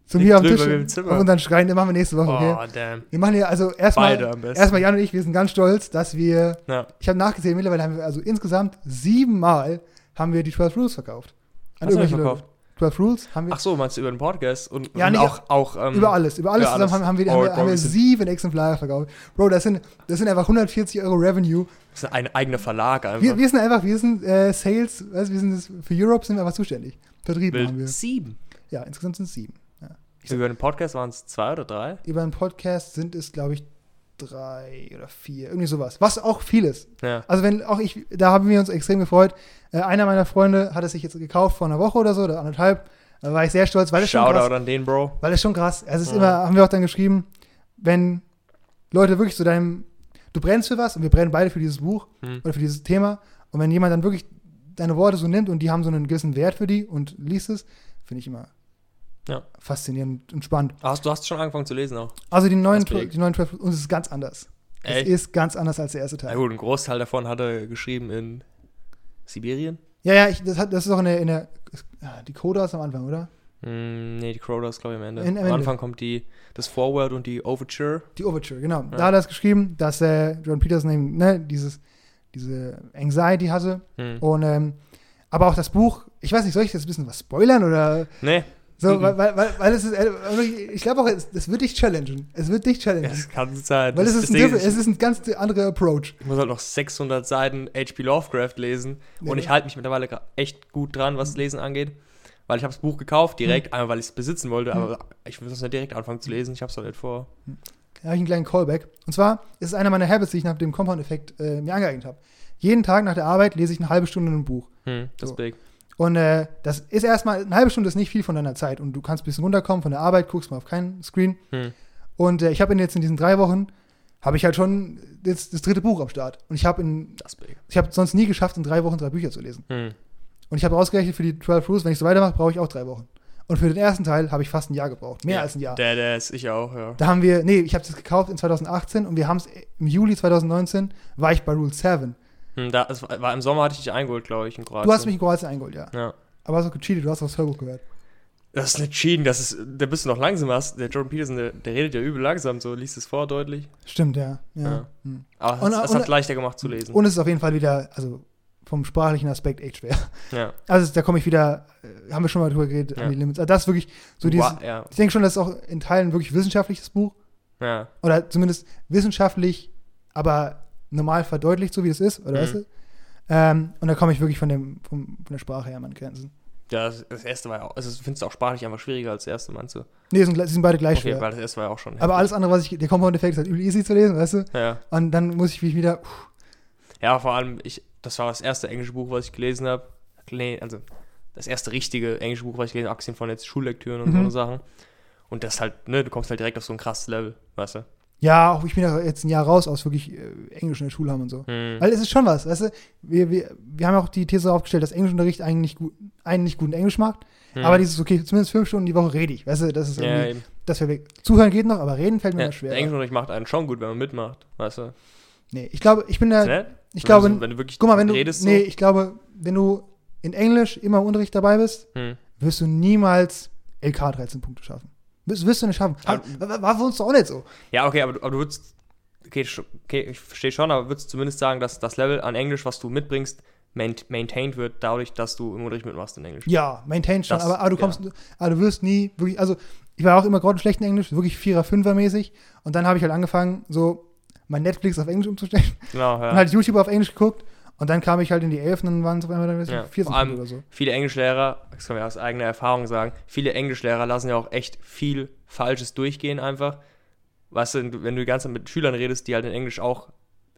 Zu liegt mir am Tisch. Auf unseren Schrein, den machen wir nächste Woche, okay? Oh, damn. Wir machen hier also erstmal. Erstmal Jan und ich, wir sind ganz stolz, dass wir Ja. Ich habe nachgezählt, mittlerweile haben wir also insgesamt siebenmal haben wir die 12 Rules verkauft. An Was irgendwelche verkauft? Leute. 12 Rules haben wir Ach so, meinst du über den Podcast? Und, Ja, und nee, auch, auch ähm, über alles, über alles über zusammen alles. haben, haben wir, Oh, haben wir, Bro, haben wir wir sieben Exemplare verkauft. Bro, das sind, das sind einfach 140 Euro Revenue. Das ist ein eigener Verlag einfach. Wir, wir sind einfach, wir sind äh, Sales, weißt, wir sind das, für Europe sind wir einfach zuständig. Vertrieb Wild. haben wir. Sieben. Ja, insgesamt sind es sieben. Ja. Über den Podcast waren es zwei oder drei? Über einen Podcast sind es, glaube ich, drei oder vier, irgendwie sowas. Was auch viel ist. Ja. Also wenn auch ich, da haben wir uns extrem gefreut. Äh, einer meiner Freunde hat es sich jetzt gekauft vor einer Woche oder so, oder anderthalb. Da war ich sehr stolz, weil es schon krass, Shoutout an den, Bro. weil es schon krass. Es ist Ja. immer, haben wir auch dann geschrieben, wenn Leute wirklich zu deinem, du brennst für was und wir brennen beide für dieses Buch Hm. oder für dieses Thema und wenn jemand dann wirklich deine Worte so nimmt und die haben so einen gewissen Wert für die und liest es, finde ich immer Ja. faszinierend und spannend. Hast, du hast schon angefangen zu lesen auch. Also die neuen, die neuen 12, und es ist ganz anders. Echt? Es ist ganz anders als der erste Na Teil. gut, ein Großteil davon hat er geschrieben in Sibirien. Ja, ja, ich, das, hat, das ist auch in der, in der die Coda ist am Anfang, oder? Mm, nee, die Crowder ist, glaube ich, am Ende. In- am am Ende. Anfang kommt die, das Forward und die Overture. Die Overture, genau. Ja. Da hat er es geschrieben, dass äh, John Peterson eben ne, dieses, diese Anxiety hatte. Hm. Und, ähm, aber auch das Buch, ich weiß nicht, soll ich jetzt ein bisschen was spoilern oder Nee, so, Mhm. weil, weil, weil, es ist, äh, ich glaube auch, es, es wird dich challengen. Es wird dich challengen. das kann sein. weil es ist, ein, Ding es ist ein ganz anderer Approach. ich muss halt noch 600 Seiten H.P. Lovecraft lesen Ja. und ich halte mich mittlerweile echt gut dran, was Lesen angeht. Weil ich habe das Buch gekauft, direkt, einmal weil ich es besitzen wollte, Mhm. aber ich will das nicht direkt anfangen zu lesen. Ich habe es doch nicht vor. Da habe ich einen kleinen Callback. Und zwar ist es einer meiner Habits, die ich nach dem Compound-Effekt äh, mir angeeignet habe. Jeden Tag nach der Arbeit lese ich eine halbe Stunde ein Buch. Hm, das So. ist big. Und äh, das ist erstmal, eine halbe Stunde ist nicht viel von deiner Zeit. Und du kannst ein bisschen runterkommen von der Arbeit, guckst mal auf keinen Screen. Hm. Und äh, ich habe jetzt in diesen drei Wochen, habe ich halt schon jetzt das dritte Buch am Start. Und ich habe in, ich habe sonst nie geschafft, in drei Wochen drei Bücher zu lesen. Hm. Und ich habe ausgerechnet, für die 12 Rules, wenn ich so weitermache, brauche ich auch drei Wochen. Und für den ersten Teil habe ich fast ein Jahr gebraucht. Mehr Ja, als ein Jahr. Der, der ist ich auch, ja. Da haben wir, nee, ich habe das gekauft in 2018 und wir haben es im Juli 2019, war ich bei Rule 7. Hm, da, es war, im Sommer hatte ich dich eingeholt, glaube ich, in Kroatien. Du hast mich in Kroatien eingeholt, ja. Ja. Aber hast auch gecheatet, du hast auch das Hörbuch gehört. Das ist nicht cheaten, das ist, da bist du noch langsam hast. Der Jordan Peterson, der, der redet ja übel langsam, so liest es vor deutlich. Stimmt, ja. ja. Ja. Hm. Aber es, hat leichter gemacht zu lesen. Und es ist auf jeden Fall wieder, also vom sprachlichen Aspekt echt schwer. ja. Also da komme ich wieder, äh, haben wir schon mal drüber geredet, Ja. an die Limits. Also das ist wirklich so dieses, Wa- ja. ich denke schon, das ist auch in Teilen wirklich wissenschaftliches Buch. ja. Oder zumindest wissenschaftlich, aber normal verdeutlicht, so wie es ist, oder Mhm. weißt du? Ähm, und da komme ich wirklich von, dem, vom, von der Sprache her an meine Grenzen. Ja, das, das erste war ja auch, also findest du auch sprachlich einfach schwieriger als das erste, meinst du? Nee, sie sind, sind beide gleich Okay, schwer. weil das erste war ja auch schon. Aber alles andere, was ich, der Compound-Effekt ist halt übel easy zu lesen, weißt du? Ja. Und dann muss ich mich wieder, pff, Ja, vor allem, ich, das war das erste englische Buch, was ich gelesen habe. Nee, also das erste richtige englische Buch, was ich gelesen habe, abgesehen von jetzt Schullektüren und Mhm. so Sachen. Und das halt, ne, du kommst halt direkt auf so ein krasses Level, weißt du? Ja, auch ich bin ja jetzt ein Jahr raus aus wirklich äh, Englisch in der Schule haben und so. Hm. Weil es ist schon was, weißt du? Wir, wir, wir haben ja auch die These aufgestellt, dass Englischunterricht eigentlich gut, einen nicht guten Englisch macht. Hm. Aber dieses, okay, zumindest fünf Stunden die Woche rede ich, weißt du? Das ist ja, irgendwie, eben. das wäre weg. Zuhören geht noch, aber reden fällt mir Ja, schwer. Englischunterricht macht einen schon gut, wenn man mitmacht, weißt du? Nee, ich glaube, ich bin da, ich Wenn glaube, du, wenn du wirklich guck mal, wenn du, redest, nee, so. ich glaube, wenn du in Englisch immer im Unterricht dabei bist, Hm. wirst du niemals LK 13 Punkte schaffen. Wirst, wirst du nicht schaffen. Aber- Hat- war, für uns doch auch nicht so. Ja, okay, aber, du- aber du würdest. Okay, okay ich verstehe schon, aber würdest zumindest sagen, dass das Level an Englisch, was du mitbringst, main, maintained wird, dadurch, dass du im Unterricht mitmachst in Englisch. Ja, maintain schon, Das- aber, aber du kommst, aber du wirst nie wirklich, also ich war auch immer gerade schlecht in Englisch, wirklich Vierer, Fünfer mäßig und dann habe ich halt angefangen, so mein Netflix auf Englisch umzustellen Genau, (laughs) ja. und halt YouTube auf Englisch geguckt und dann kam ich halt in die Elf und waren es auf einmal dann Ja, 14 vor allem- oder so. viele Englischlehrer, das kann man ja aus eigener Erfahrung sagen, viele Englischlehrer lassen ja auch echt viel Falsches durchgehen einfach. Weißt du, wenn du die ganze Zeit mit Schülern redest, die halt in Englisch auch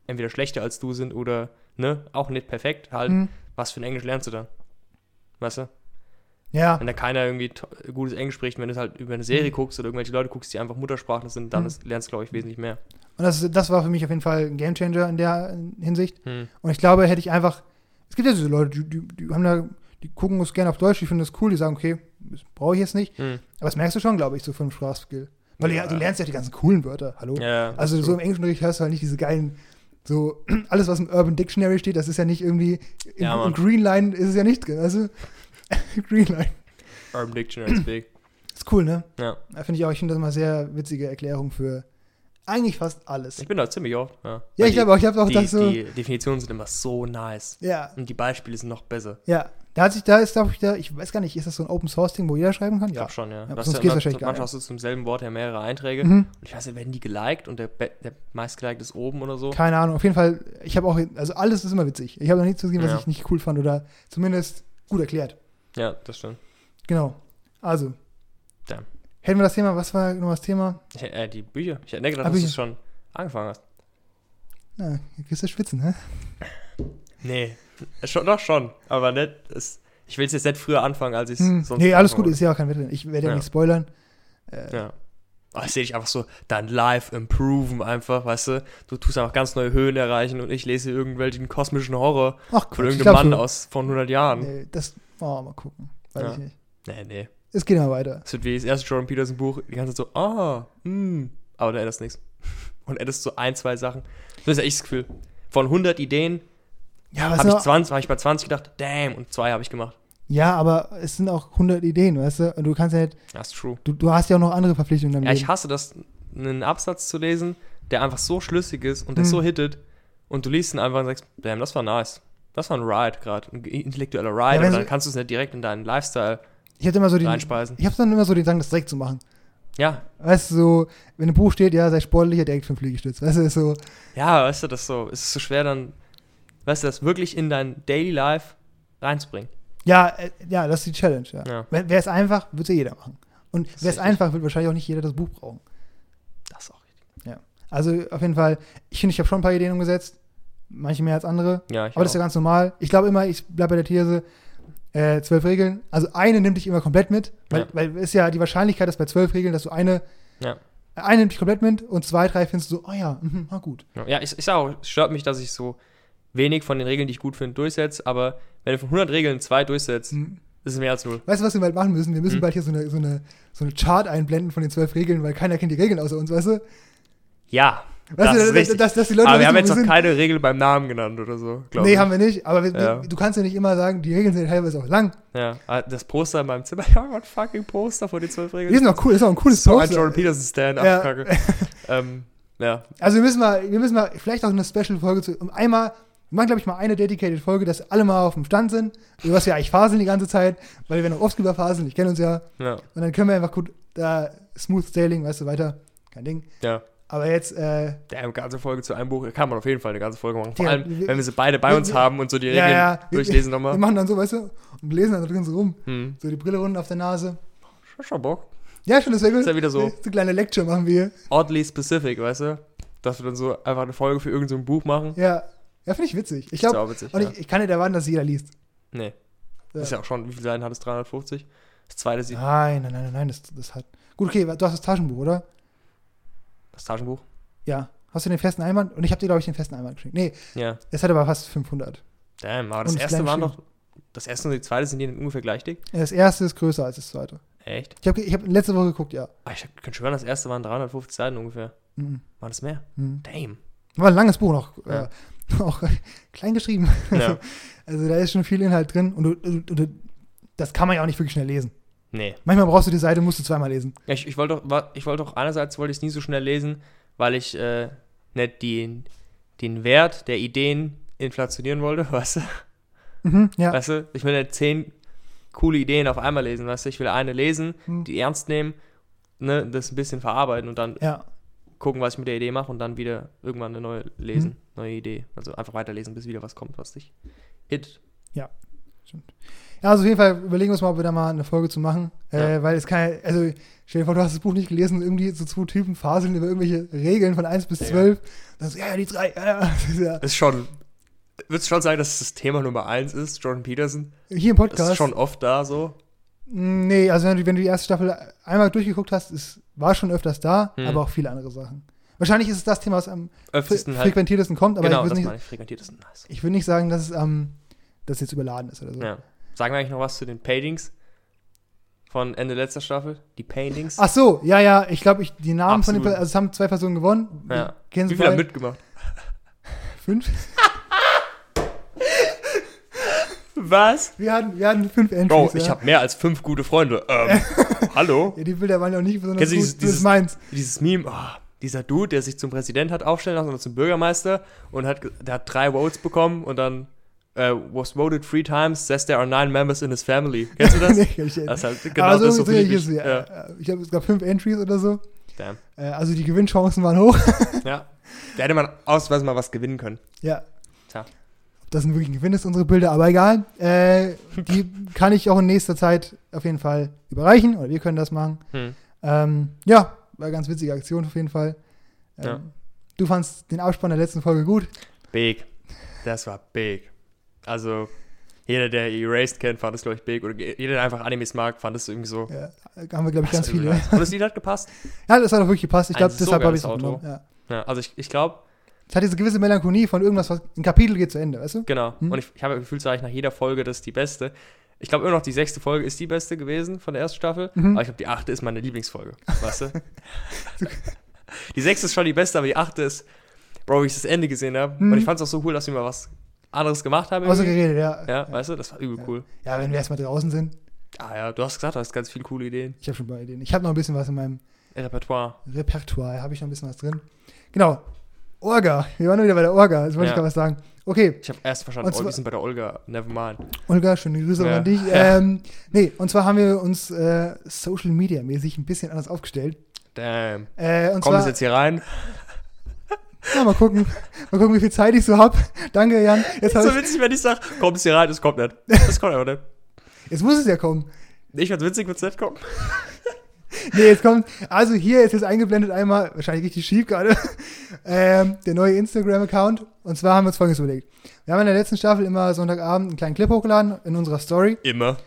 entweder schlechter als du sind oder, ne, auch nicht perfekt, halt, Hm. was für ein Englisch lernst du dann? Weißt du? Ja, Wenn da keiner irgendwie gutes Englisch spricht, wenn du halt über eine Serie guckst oder irgendwelche Leute guckst, die einfach Muttersprachler sind, dann Mhm. lernst du, glaube ich, wesentlich mehr. Und das, ist- das war für mich auf jeden Fall ein Gamechanger in der Hinsicht. Hm. Und ich glaube, hätte ich einfach. Es gibt ja diese Leute, die, die, die haben da, die gucken es gerne auf Deutsch, die finden das cool, die sagen, okay, das brauche ich jetzt nicht. Hm. Aber das merkst du schon, glaube ich, so von dem Sprachskill. Weil Ja. du, du lernst ja die ganzen coolen Wörter. Hallo? Ja, also ist so im Englischunterricht hörst du halt nicht diese geilen, so (clears throat) alles, was im Urban Dictionary steht, das ist ja nicht irgendwie, in, Ja, Mann. in Greenline ist es ja nicht drin. Also, (laughs) Greenline. Urban Dictionary is big. Ist cool, ne? Ja. Da finde ich auch, ich finde das mal sehr witzige Erklärung für eigentlich fast alles. Ich bin da ziemlich oft. Ja, Ja, ich glaube auch, ich habe auch die, das so. die Definitionen sind immer so nice. ja, Und die Beispiele sind noch besser. ja. Da hat sich, da ist, glaube ich, da, ich weiß gar nicht, ist das so ein Open Source Ding, wo jeder schreiben kann? Ich glaube schon, ja. Ja, sonst ja geht's wahrscheinlich gar manchmal hast du zum selben Wort ja mehrere Einträge. Mhm. Und ich weiß nicht, werden die geliked und der, der meistgeliked ist oben oder so? Keine Ahnung, auf jeden Fall, ich habe auch, also alles ist immer witzig. Ich habe noch nichts gesehen, was Ja. ich nicht cool fand oder zumindest gut erklärt. Ja, das stimmt. Genau. Also. Damn. Hätten wir das Thema, was war noch das Thema? Ich, äh, die Bücher. Ich hätte nicht gedacht, Ah, dass du schon angefangen hast. Na, hier kriegst du schwitzen, hä? Nee. Schon, doch schon. Aber nicht. Es, ich will es jetzt nicht früher anfangen, als ich es Hm. sonst Nee, alles gut, ist ja auch kein Wetter. Ich werde ja, Ja. nicht spoilern. Äh. Ja. Oh, ich sehe dich einfach so dann live improven einfach, weißt du? Du tust einfach ganz neue Höhen erreichen und ich lese irgendwelchen kosmischen Horror Ach, von Quatsch, ich irgendeinem Mann so. aus von 100 Jahren. Nee, das, oh, mal gucken. Weiß Ja. ich nicht. Nee, nee. Es geht immer weiter. Es wird wie das erste Jordan Peterson Buch, die ganze Zeit so, ah, hm, aber da änderst nichts. (laughs) Und änderst so ein, zwei Sachen. Das ist ja echt das Gefühl. Von 100 Ideen Ja, habe ich, noch- 20 hab ich bei 20 gedacht, damn, und zwei habe ich gemacht. Ja, aber es sind auch 100 Ideen, weißt du? Und du kannst ja nicht, That's true. du, du hast ja auch noch andere Verpflichtungen deinem Ja, ich Leben. hasse das, einen Absatz zu lesen, der einfach so schlüssig ist und der Hm. so hittet und du liest ihn einfach und sagst, damn, das war nice. Das war ein Ride gerade, ein intellektueller Ride, Ja, und dann kannst du es nicht direkt in deinen Lifestyle Ich hatte immer so den, reinspeisen. ich habe dann immer so den Drang, das direkt zu machen. Ja, Weißt du, so, wenn im Buch steht, ja, sei sportlicher, direkt fünf Liegestütz. Weißt du, so, ja, weißt du, das ist so, es ist so schwer dann, weißt du, das wirklich in dein Daily Life reinzubringen. ja, äh, ja, das ist die Challenge, ja. Ja. Wäre es einfach, würde es ja jeder machen. Und wäre es einfach, wird wahrscheinlich auch nicht jeder das Buch brauchen. Das ist auch richtig. Also auf jeden Fall, ich finde, ich habe schon ein paar Ideen umgesetzt. Manche mehr als andere. Ja, ich Aber das ist ja ganz normal. Ich glaube immer, ich bleibe bei der These, äh, zwölf Regeln. Also eine nimmt dich immer komplett mit. Weil, Ja. weil ist ja die Wahrscheinlichkeit, dass bei zwölf Regeln, dass du eine, Ja. eine nimmt dich komplett mit und zwei, drei findest du so, oh ja, mhm, na gut. Ja, ich, ich sag auch, es stört mich, dass ich so wenig von den Regeln, die ich gut finde, durchsetze, aber wenn du von 100 Regeln zwei durchsetzt, Mhm. ist es mehr als null. Weißt du, was wir bald machen müssen? Wir müssen Hm. bald hier so eine, so, eine, so eine Chart einblenden von den zwölf Regeln, weil keiner kennt die Regeln außer uns, weißt du? Ja, Weißt das du, ist richtig. Dass, dass die Leute aber wir haben jetzt noch keine Regel beim Namen genannt oder so, glaube Nee, ich. haben wir nicht. Aber wir, Ja. wir, du kannst ja nicht immer sagen, die Regeln sind teilweise auch lang. Ja, ah, das Poster in meinem Zimmer, (laughs) ja, ein fucking Poster vor die zwölf Die Regeln. sind auch cool, das ist auch ein cooles so ein Poster. Jordan Peterson Stand, Ja. abkacke. (laughs) ähm, ja, Also wir müssen mal, wir müssen mal vielleicht auch eine Special-Folge zu. Um einmal, wir machen, glaube ich, mal eine dedicated-Folge, dass alle mal auf dem Stand sind. Über was wir eigentlich faseln die ganze Zeit, weil wir noch oft drüber faseln, ich kenne uns ja. ja, Und dann können wir einfach gut da smooth sailing, weißt du, weiter. Kein Ding. ja. Aber jetzt, äh, Der eine ganze Folge zu einem Buch, kann man auf jeden Fall eine ganze Folge machen. Vor Ja, allem, wir- wenn wir sie beide bei wir- uns wir- haben und so die ja, Regeln ja, wir- durchlesen wir nochmal. machen dann so, weißt du, und lesen dann da drin so rum. Hm. So die Brille runter auf der Nase. Schon, schon Bock. Ja, schon, das wäre gut. Ist ja wieder so So eine kleine Lecture machen wir. oddly specific, weißt du? Dass wir dann so einfach eine Folge für irgendein so Buch machen. Ja, ja finde ich witzig. Ich glaube, und ja. ich, ich kann nicht erwarten, dass jeder liest. Nee. Ja. Ist ja auch schon, wie viele Seiten hat es? 350? Das zweite sieht Nein, nein, nein, nein, nein, das, das hat. Gut, okay, du hast das Taschenbuch, oder? Das Taschenbuch. Ja. Hast du den festen Einwand? Und ich habe dir, glaube ich, den festen Einwand geschickt. Nee, Ja. es hat aber fast 500. Damn, aber das Und erste waren doch. Das erste und die zweite sind die ungefähr gleich dick? Das erste ist größer als das zweite. Echt? Ich habe ich hab letzte Woche geguckt, ja. Ah, ich kann schwören, das erste waren 350 Seiten ungefähr. Mhm. War das mehr? Mhm. Damn. War ein langes Buch noch. Ja. Äh, (laughs) auch klein geschrieben. Ja. (laughs) Also da ist schon viel Inhalt drin und du, du, du, das kann man ja auch nicht wirklich schnell lesen. Nee. Manchmal brauchst du die Seite, musst du zweimal lesen. Ja, Ich, ich wollte doch, ich wollte doch, einerseits wollte ich es nie so schnell lesen, weil ich äh, nicht den, den Wert der Ideen inflationieren wollte, (laughs) weißt du? Mhm, ja. Weißt du? Ich will nicht zehn coole Ideen auf einmal lesen, weißt du? Ich will eine lesen, Mhm. die ernst nehmen, ne, das ein bisschen verarbeiten und dann Ja. gucken, was ich mit der Idee mache und dann wieder irgendwann eine neue lesen, Mhm. neue Idee. Also einfach weiterlesen, bis wieder was kommt, was dich hit. Ja, also auf jeden Fall überlegen wir uns mal, ob wir da mal eine Folge zu machen. Äh, Ja. weil es kann ja, also stell dir vor, du hast das Buch nicht gelesen irgendwie so zwei Typen faseln über irgendwelche Regeln von 1 bis Ja. 12. Dann so, ja, ja, die drei, ja, ja. (laughs) Das ist ja. Schon, würdest du schon sagen, dass das Thema Nummer eins ist, Jordan Peterson? Hier im Das Podcast. ist schon oft da so. Nee, also wenn du, wenn du die erste Staffel einmal durchgeguckt hast, ist, war schon öfters da, Hm. aber auch viele andere Sachen. Wahrscheinlich ist es das Thema, was am fre Öftesten halt. frequentiertesten kommt, aber Genau, ich das würde nicht, ich, ich nicht sagen, dass es am dass es jetzt überladen ist oder so. Ja. Sagen wir eigentlich noch was zu den Paintings von Ende letzter Staffel? Die Paintings? Ach so, ja, ja, ich glaube, ich die Namen von den, Absolut. Also es haben zwei Personen gewonnen. ja. Wie viele haben mitgemacht? (laughs) Fünf? (laughs) Was? Wir hatten, wir hatten fünf Entries. Bro, ja. ich habe mehr als fünf gute Freunde. Ähm, (laughs) hallo? Ja, die Bilder waren ja auch nicht besonders Kennst gut. dieses- dieses- meins. Dieses Meme, oh, dieser Dude, der sich zum Präsident hat aufstellen lassen oder zum Bürgermeister und hat, der hat drei Votes bekommen und dann äh, was voted three times, says there are nine members in his family. Kennst du das? (laughs) Nee, ich. Das ist halt genau Aber so, das, so so fühle ich es, Ja. Ich glaube, es gab fünf Entries oder so. Damn. Äh, also die Gewinnchancen waren hoch. (laughs) ja. Da hätte man ausweislich mal was gewinnen können. ja. Tja. Ob das ein wirklich ein Gewinn ist, unsere Bilder, aber egal. Äh, die (laughs) kann ich auch in nächster Zeit auf jeden Fall überreichen oder wir können das machen. Hm. Ähm, ja, war eine ganz witzige Aktion auf jeden Fall. Ähm, Ja. Du fandst den Abspann der letzten Folge gut. Big. Das war big. Also, jeder, der Erased kennt, fand es, glaube ich, big. Oder jeder, der einfach Animes mag, fand es irgendwie so. Ja, haben wir, glaube ich, ganz viele. Und das Lied hat gepasst. Ja, das hat auch wirklich gepasst. Ich glaube, so deshalb habe ich es genommen. Ja. Ja, also ich, ich glaube, Es hat diese gewisse Melancholie von irgendwas, was ein Kapitel geht zu Ende, weißt du? genau. Hm. Und ich, ich habe das Gefühl, sage ich nach jeder Folge, das ist die beste. Ich glaube immer noch, die sechste Folge ist die beste gewesen von der ersten Staffel. Mhm. Aber ich glaube, die achte ist meine Lieblingsfolge. Weißt du? (laughs) die sechste ist schon die beste, aber die achte ist, Bro, wie ich das Ende gesehen habe. Mhm. Und ich fand es auch so cool, dass sie mal was anderes gemacht haben. Außer geredet, ja. Ja, weißt du, das war übel cool. Ja, wenn wir erstmal draußen sind. Ah ja, du hast gesagt, du hast ganz viele coole Ideen. Ich habe schon ein paar Ideen. Ich habe noch ein bisschen was in meinem Repertoire. Repertoire, habe ich noch ein bisschen was drin. Genau. Orga. Wir waren wieder bei der Orga. Jetzt wollte Ja. ich gerade was sagen. Okay, Ich habe erst verstanden, Und oh, zwar- wir sind bei der Olga. Never mind. Olga, schöne Grüße Ja. an dich. Ja. Ähm, nee, und zwar haben wir uns äh, Social Media mäßig ein bisschen anders aufgestellt. Damn. Äh, Kommen zwar, Sie jetzt hier rein? Ja, mal gucken, mal gucken, wie viel Zeit ich so habe. Danke, Jan. Jetzt, hab so witzig, wenn ich sage, kommen Sie hier rein, das kommt nicht. Das kommt aber nicht. jetzt muss es ja kommen. Ich fand's witzig, wird's nicht kommen. Nee, jetzt kommt, also hier ist jetzt eingeblendet einmal, wahrscheinlich richtig schief gerade, ähm, der neue Instagram-Account. Und zwar haben wir uns folgendes überlegt. Wir haben in der letzten Staffel immer Sonntagabend einen kleinen Clip hochgeladen in unserer Story. Immer.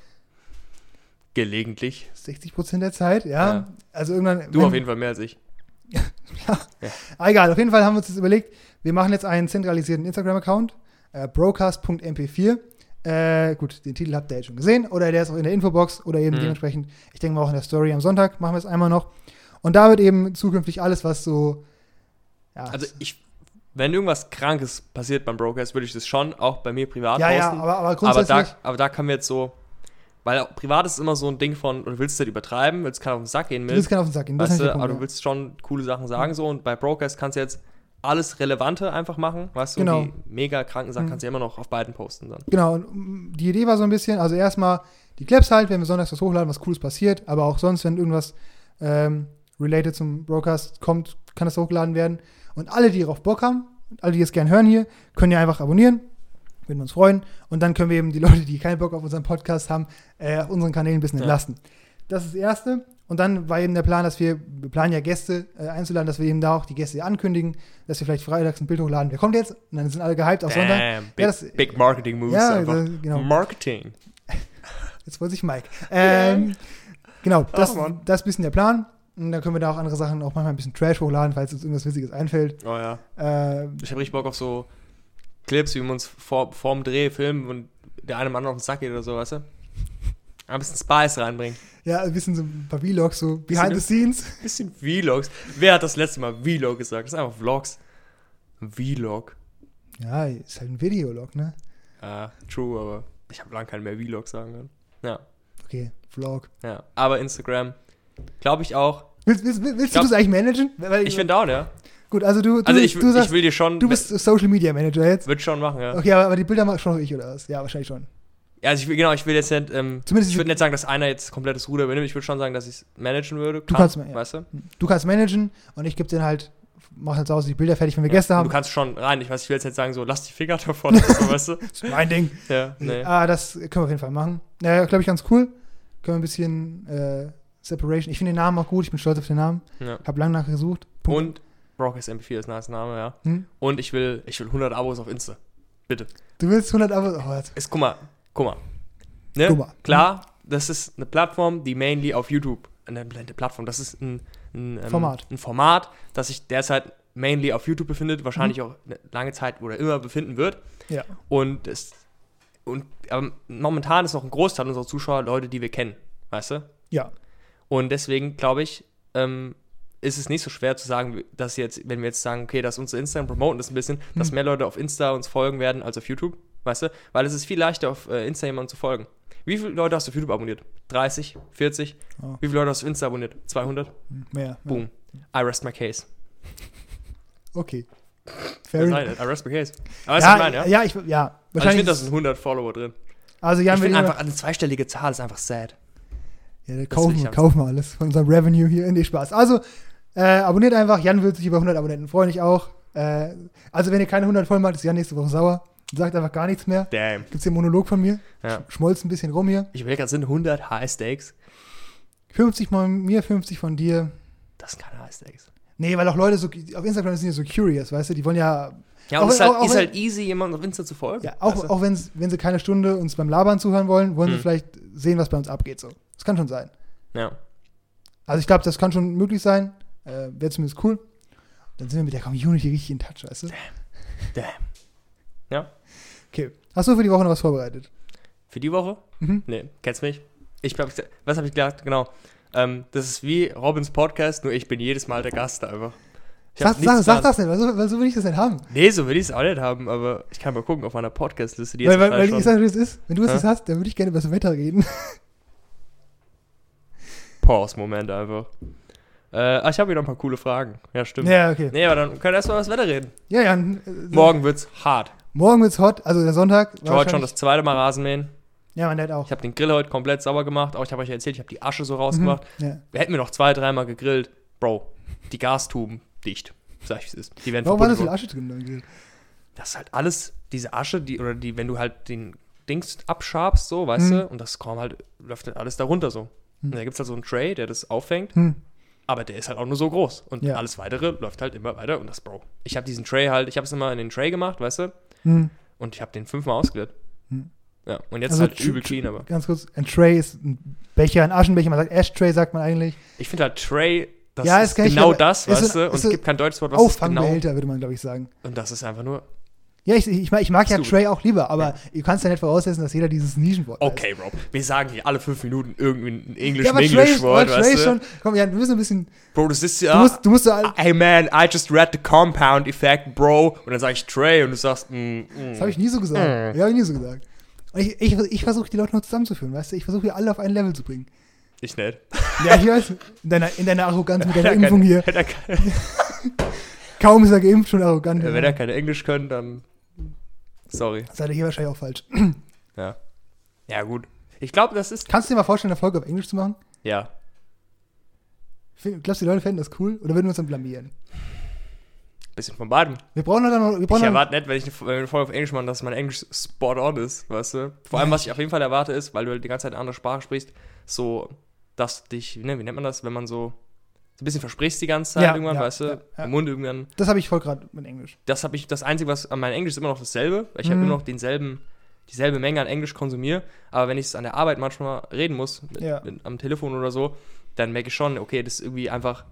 Gelegentlich. 60 Prozent der Zeit, ja. Ja. Also irgendwann. Du wenn- auf jeden Fall mehr als ich. (laughs) Ah, egal, auf jeden Fall haben wir uns das überlegt, wir machen jetzt einen zentralisierten Instagram-Account, äh, broadcast.mp4. Äh, gut, den Titel habt ihr jetzt schon gesehen, oder der ist auch in der Infobox oder eben Mhm. dementsprechend, ich denke mal auch in der Story am Sonntag machen wir es einmal noch. Und da wird eben zukünftig alles, was so, ja, Also ich, wenn irgendwas Krankes passiert beim Broadcast, würde ich das schon auch bei mir privat ja, ja, posten. aber, aber aber, grundsätzlich, da, aber da kann wir jetzt so, weil privat ist immer so ein Ding von, du willst es nicht übertreiben, willst keinen auf den Sack gehen du mit, willst keinen auf den Sack gehen. das weißt du, der aber du Punkt, willst schon coole Sachen sagen so und bei Broadcast kannst du jetzt alles Relevante einfach machen, weißt du, Genau. die mega kranken Sachen Mhm. kannst du ja immer noch auf beiden posten dann. ja. Genau, und mm, die Idee war so ein bisschen, also erstmal die Clips halt, wenn wir sonntags was hochladen, was Cooles passiert, aber auch sonst, wenn irgendwas ähm, related zum Broadcast kommt, kann das hochgeladen werden. Und alle, die darauf Bock haben, alle, die es gerne hören hier, können ja einfach abonnieren. Würden wir uns freuen. Und dann können wir eben die Leute, die keinen Bock auf unseren Podcast haben, äh, auf unseren Kanälen ein bisschen Ja. entlasten. Das ist das Erste. Und dann war eben der Plan, dass wir, wir planen ja Gäste äh, einzuladen, dass wir eben da auch die Gäste ankündigen, dass wir vielleicht freitags ein Bild hochladen. Wer kommt jetzt? Und dann sind alle gehypt auf Sonntag. Damn, big, Ja, das- big Marketing Moves Ja, einfach. das- genau. Marketing. (laughs) Jetzt wollte sich Mike. Ähm, genau, das, Ach, Mann. das ist ein bisschen der Plan. Und dann können wir da auch andere Sachen, auch manchmal ein bisschen Trash hochladen, falls uns irgendwas Witziges einfällt. Oh ja. Äh, Ich habe richtig Bock auf so Clips, wie wir uns vor, vorm Dreh filmen und der eine Mann auf den Sack geht oder so, weißt du? Ein bisschen Spice reinbringen. ja, ein bisschen so ein paar Vlogs, so behind the Bisschen- scenes. Ein bisschen Vlogs. Wer hat das letzte Mal Vlog gesagt? Das sind einfach Vlogs. Vlog. Ja, ist halt ein Videolog, ne? Ja, true, aber ich habe lange keinen mehr Vlog sagen können. Ja, Okay, Vlog. ja. Aber Instagram, glaube ich auch. Willst, willst, willst glaub- du das eigentlich managen? Weil, Ich bin down, ja. Gut, also du, du, Also ich, du, sagst, ich will dir schon. du bist Social Media Manager jetzt. Wird schon machen, ja. Okay, aber, die Bilder mache schon noch ich oder was? Ja, wahrscheinlich schon. Ja, also ich will, genau, ich will jetzt nicht, ähm, Zumindest ich würde nicht sagen, dass einer jetzt komplettes Ruder übernimmt. Ich würde schon sagen, dass ich es managen würde. Du kannst ja. weißt du? Du kannst managen und ich gebe dir halt, mach halt zu Hause die Bilder fertig, wenn wir Gäste Und haben. Du kannst schon rein. Ich weiß, ich will jetzt nicht sagen, so, lass die Finger davon, so, weißt du? (laughs) das ist mein Ding. Ja, nee. Ah, das können wir auf jeden Fall machen. Ja, glaube ich, ganz cool. Können wir ein bisschen äh, Separation. Ich finde den Namen auch gut, ich bin stolz auf den Namen. Ja. Hab lange nachgesucht. Punkt. Und Broadcast MP4 ist ein nice Name, ja. Hm? Und ich will, ich will 100 Abos auf Insta. Bitte. Du willst 100 Abos. Oh, jetzt. Ist, guck mal, guck mal. Ne? Guck mal. Klar, das ist eine Plattform, die mainly auf YouTube, eine, eine Plattform, das ist ein, ein, ähm, Format. ein Format, das sich derzeit mainly auf YouTube befindet, wahrscheinlich auch eine lange Zeit oder immer befinden wird. Ja. Und es, und aber momentan ist noch ein Großteil unserer Zuschauer Leute, die wir kennen, weißt du? Ja. Und deswegen glaube ich, ähm, ist es nicht so schwer zu sagen, dass jetzt, wenn wir jetzt sagen, okay, dass unser Instagram promoten das ein bisschen, dass Hm. mehr Leute auf Insta uns folgen werden als auf YouTube, weißt du? Weil es ist viel leichter, auf äh, Insta jemandem zu folgen. Wie viele Leute hast du auf YouTube abonniert? 30? 40? Oh. Wie viele Leute hast du auf Insta abonniert? 200? Hm, Mehr. Boom. I rest my case. Okay. Ja, Fair enough. I rest my case. Aber Ja, ich meine, ja? ja, ich, ja. Also ich Wahrscheinlich. finde, da sind 100 Follower drin. also, Jan ich finde einfach, eine zweistellige Zahl ist einfach sad. Ja, da kaufen, kaufen wir alles von unserem Revenue hier. Nee, Spaß. Also, äh, abonniert einfach. Jan wird sich über 100 Abonnenten freuen, ich auch. Äh, also, wenn ihr keine 100 voll macht, ist Jan nächste Woche sauer. Sagt einfach gar nichts mehr. Damn. Gibt's hier einen Monolog von mir. Ja. Schmolzt ein bisschen rum hier. Ich überlege gerade, sind 100 High Stakes? 50 von mir, 50 von dir. Das sind keine High Stakes. Nee, weil auch Leute so auf Instagram sind ja so curious, weißt du? Die wollen ja, Ja, Auch und es ist halt, auch- ist halt easy, jemandem auf Insta zu folgen. ja auch, weißt du? auch wenn's, wenn sie keine Stunde uns beim Labern zuhören wollen, wollen sie Hm. vielleicht sehen, was bei uns abgeht. So. Das kann schon sein. Ja. Also ich glaube, das kann schon möglich sein. Äh, Wäre zumindest cool. Dann sind wir mit der Community richtig in touch, weißt du? Damn. Ja. Okay. Hast du für die Woche noch was vorbereitet? Für die Woche? Mhm. Nee, kennst mich? Ich glaube, was habe ich gedacht? Genau. Ähm, das ist wie Robins Podcast, nur ich bin jedes Mal der Gast einfach. Sag, sag, sag das nicht, weil so, weil so will ich das nicht haben. Nee, so will ich es auch nicht haben, aber ich kann mal gucken auf meiner Podcast-Liste. Die Weil, weil, weil ich sage, wie es ist. Wenn du es jetzt hast, dann würde ich gerne über das Wetter reden. Pause-Moment einfach. Äh, ah, ich habe wieder ein paar coole Fragen. Ja, stimmt. ja, okay. Nee, aber dann können wir erstmal über das Wetter reden. Ja, ja. äh, Morgen wird's hart. Morgen wird's hot, also der Sonntag. Ich war heute schon das zweite Mal Rasenmähen. Ja, mein Dad auch. Ich habe den Grill heute komplett sauber gemacht. Auch ich habe euch ja erzählt, ich habe die Asche so rausgemacht. Mhm, ja. Wir hätten wir noch zwei, dreimal gegrillt. Bro, die Gastuben dicht. Sag ich, wie es ist. Die werden Warum war das viel Asche drin? das ist halt alles, diese Asche, die, oder die, wenn du halt den Dings abschabst, so, weißt Hm. du, und das kommt halt, läuft halt alles darunter so. Hm. Und da gibt es halt so einen Tray, der das auffängt, Hm. Aber der ist halt auch nur so groß. Und Ja. alles weitere läuft halt immer weiter und das, Bro. Ich habe diesen Tray halt, ich habe es immer in den Tray gemacht, weißt du, Hm. und ich habe den fünfmal ausgeleert. Hm. Ja, und jetzt Also halt übel clean, aber. Ganz kurz, ein Tray ist ein Becher, ein Aschenbecher. Man sagt Ashtray, sagt man eigentlich. Ich finde halt Tray, das Ja, ist genau aber das, weißt du, und es gibt kein deutsches Wort, was genau. Auffangbehälter, würde man, glaube ich, sagen. Und das ist einfach nur, Ja, ich, ich, mag- ich mag ja Stupid. Tray auch lieber, aber du kannst ja nicht voraussetzen, dass jeder dieses Nischenwort okay, Bro, wir sagen hier alle fünf Minuten irgendwie ein Ja, Englisch-Englisch-Wort, Tray weißt du? schon, komm, ja, wir müssen ein bisschen, Bro, das ist du ja. musst, du musst so, Hey man, I just read the compound effect, bro. Und dann sage ich Trey und du sagst, mm, mm. das habe ich nie so gesagt. Mm. Ja, habe ich nie so gesagt. Und ich, ich, ich versuche die Leute nur zusammenzuführen, weißt du? Ich versuche hier alle auf ein Level zu bringen. Ich nicht. Ja, ich weiß, in deiner, in deiner Arroganz mit (laughs) deiner er Impfung hier. (laughs) Er, (laughs) Kaum ist er geimpft, schon arrogant. wenn er kein Englisch können, dann. Sorry. Seid ihr hier wahrscheinlich auch falsch. Ja. Ja, gut. Ich glaube, das ist. Kannst du dir mal vorstellen, eine Folge auf Englisch zu machen? Ja. Glaubst du, die Leute fänden das cool? Oder würden wir uns dann blamieren? Bisschen von beiden. Wir brauchen dann noch, wir Ich brauchen dann, erwarte nicht, wenn ich eine, wenn wir eine Folge auf Englisch mache, dass mein Englisch spot on ist, weißt du? Vor allem, was ich auf jeden Fall erwarte, ist, weil du halt die ganze Zeit eine andere Sprache sprichst, so, dass dich, ne, wie nennt man das, wenn man so ein bisschen versprichst die ganze Zeit Ja, irgendwann, ja, weißt du? ja. Im Mund irgendwann. das habe ich voll gerade mit Englisch. das habe ich, das Einzige, was an meinem Englisch ist immer noch dasselbe, weil ich habe Mhm. immer noch denselben, dieselbe Menge an Englisch konsumiere, aber wenn ich es an der Arbeit manchmal reden muss, mit, mit, am Telefon oder so, dann merke ich schon, okay, das ist irgendwie einfach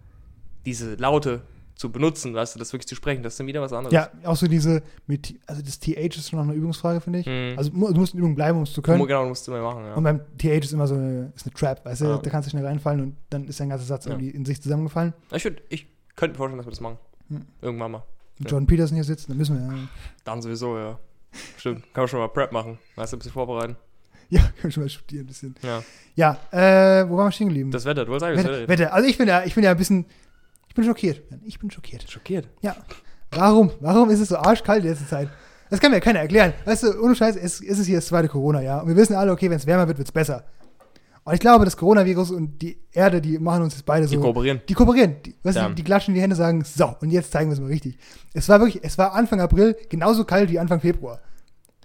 diese Laute zu benutzen, weißt du, das wirklich zu sprechen, das ist dann wieder was anderes. Ja, auch so diese, mit, also das TH ist schon noch eine Übungsfrage, finde ich. Mhm. Also du musst in Übung bleiben, um es zu können. genau, musst du mehr machen, ja. Und beim TH ist immer so eine, ist eine Trap, weißt du? Ja. Da kannst du schnell reinfallen und dann ist dein ganzer Satz Ja. irgendwie in sich zusammengefallen. Ich, würd, ich könnte mir vorstellen, dass wir das machen. Hm. Irgendwann mal. Ja. Jordan Peterson hier sitzt, dann müssen wir ja. Dann sowieso, ja. Stimmt. Kann man schon mal Prep machen. Weißt du, ein bisschen vorbereiten. (laughs) Ja, können schon mal studieren ein bisschen. Ja. Ja, äh, wo waren wir stehen geblieben? Das Wetter, du wolltest sagen, das Wette, Wetter. Wette. Also ich bin ja, ich bin ja ein bisschen, bin schockiert. Ich bin schockiert. Schockiert. Warum? Warum ist es so arschkalt in letzter Zeit? Das kann mir ja keiner erklären. Weißt du, ohne Scheiß, es, es ist hier das zweite Corona-Jahr. Und wir wissen alle, okay, wenn es wärmer wird, wird es besser. Und ich glaube, das Coronavirus und die Erde, die machen uns jetzt beide Die so. kooperieren. Die kooperieren. Die, weißt du, Ja. die, die klatschen in die Hände und sagen, so, und jetzt zeigen wir es mal richtig. Es war wirklich, es war Anfang April genauso kalt wie Anfang Februar.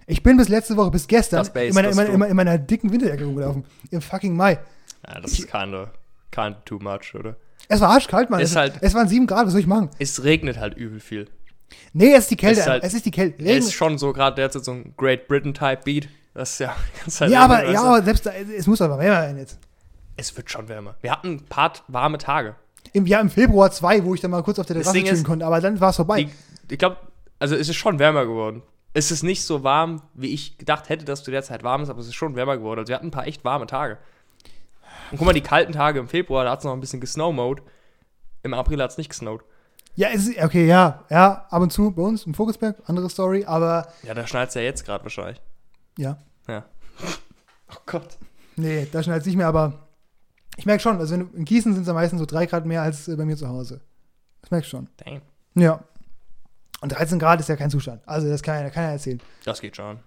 Ich bin bis letzte Woche, bis gestern, Base, in, meiner, in, meiner, du. in, meiner, in meiner dicken Winterjacke rumgelaufen. Im fucking Mai. Ja, das ist keine, kein too much, oder? Es war arschkalt, Mann. Ist es, halt- es waren sieben Grad, was soll ich machen? Es regnet halt übel viel. Nee, es ist die Kälte. Ist halt- es ist die Kälte. Regen, ist schon so gerade derzeit so ein Great Britain-Type Beat. Das ist ja (laughs) ganze Zeit ja, aber, ja, aber selbst da, es muss aber wärmer werden jetzt. Es wird schon wärmer. Wir hatten ein paar warme Tage. Im Jahr im Februar 2, wo ich dann mal kurz auf der Terrasse chillen konnte, aber dann war es vorbei. Die, ich glaube, also es ist schon wärmer geworden. Es ist nicht so warm, wie ich gedacht hätte, dass du derzeit warm ist, aber es ist schon wärmer geworden. Also wir hatten ein paar echt warme Tage. Und guck mal, die kalten Tage im Februar, da hat es noch ein bisschen gesnowmode. Im April hat es nicht gesnowt. Ja, ist, okay, ja, ja, ab und zu bei uns im Vogelsberg, andere Story, aber Ja, da schneit es ja jetzt gerade wahrscheinlich. ja. Ja. (laughs) Oh Gott. Nee, da schneit es nicht mehr, aber ich merke schon, also in Gießen sind es ja meistens so drei Grad mehr als äh, bei mir zu Hause. Das merke ich schon. Damn. Ja. Und 13 Grad ist ja kein Zustand. Also das kann ja keiner erzählen. Das geht schon.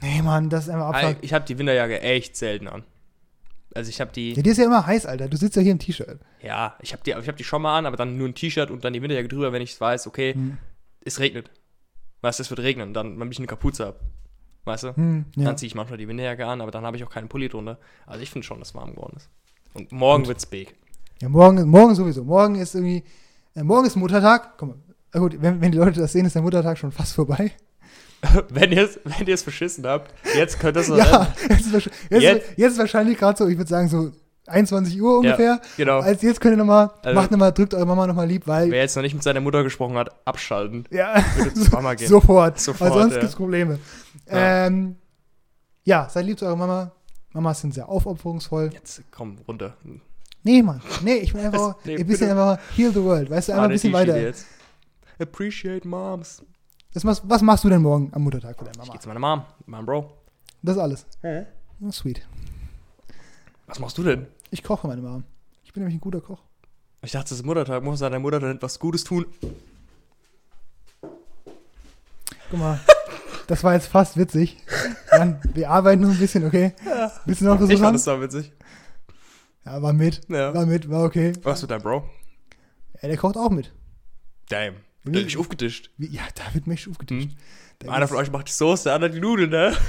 Nee, Mann, das ist einfach Abfuck. Ich habe die Winterjacke echt selten an. Also ich habe die, Ja, dir ist ja immer heiß, Alter. Du sitzt ja hier im T-Shirt. ja, ich habe die, ich hab die schon mal an, aber dann nur ein T-Shirt und dann die Winterjacke drüber, wenn ich weiß, okay, Hm. es regnet. Weißt du, es wird regnen, dann, wenn ich eine Kapuze habe. Weißt du? Hm, ja. Dann ziehe ich manchmal die Winterjacke an, aber dann habe ich auch keinen Pulli drunter. Also ich finde schon, dass es warm geworden ist. Und morgen wird's big. ja, morgen, morgen sowieso. Morgen ist irgendwie, äh, morgen ist Muttertag. Komm mal. Gut, wenn, wenn die Leute das sehen, ist der Muttertag schon fast vorbei. (laughs) wenn ihr es wenn ihr's verschissen habt, jetzt könnt ihr es (laughs) Ja, (laughs) jetzt jetzt, Jetzt- jetzt ist wahrscheinlich gerade so, ich würde sagen so 21 Uhr ungefähr. Genau. Als jetzt könnt ihr nochmal, Also- macht nochmal, drückt eure Mama nochmal lieb, weil, Wer jetzt noch nicht mit seiner Mutter gesprochen hat, abschalten. ja, Bitte zur Mama gehen. sofort, Sofort, weil sonst ja. gibt's Probleme. Ja. Ähm, ja, seid lieb zu eurer Mama. Mamas sind sehr aufopferungsvoll. Jetzt komm runter. Nee, Mann. Nee, ich will einfach Nee, ein bisschen bitte. einfach heal the world. Weißt du, einfach Ah, ein bisschen weiter. Appreciate Moms. Das, was, was machst du denn morgen am Muttertag für deine Ich Mama? geh zu meiner Mom, meinem Bro. Das ist alles. Oh, sweet. Was machst du denn? Ich koche meine Mom. Ich bin nämlich ein guter Koch. Ich dachte, es ist Muttertag, muss deiner Mutter dann etwas Gutes tun. Guck mal. Das war jetzt fast witzig. Dann, wir arbeiten noch ein bisschen, okay? Willst du noch Ich versuchen? fand das so witzig. Ja, war mit. Ja. War mit, war okay. Was mit deinem Bro? Ja, der kocht auch mit. Damn. Der hat mich aufgetischt. Ja, da wird mich aufgetischt. Hm. Da Einer von euch macht die Soße, der andere die Nudeln, ne? (laughs)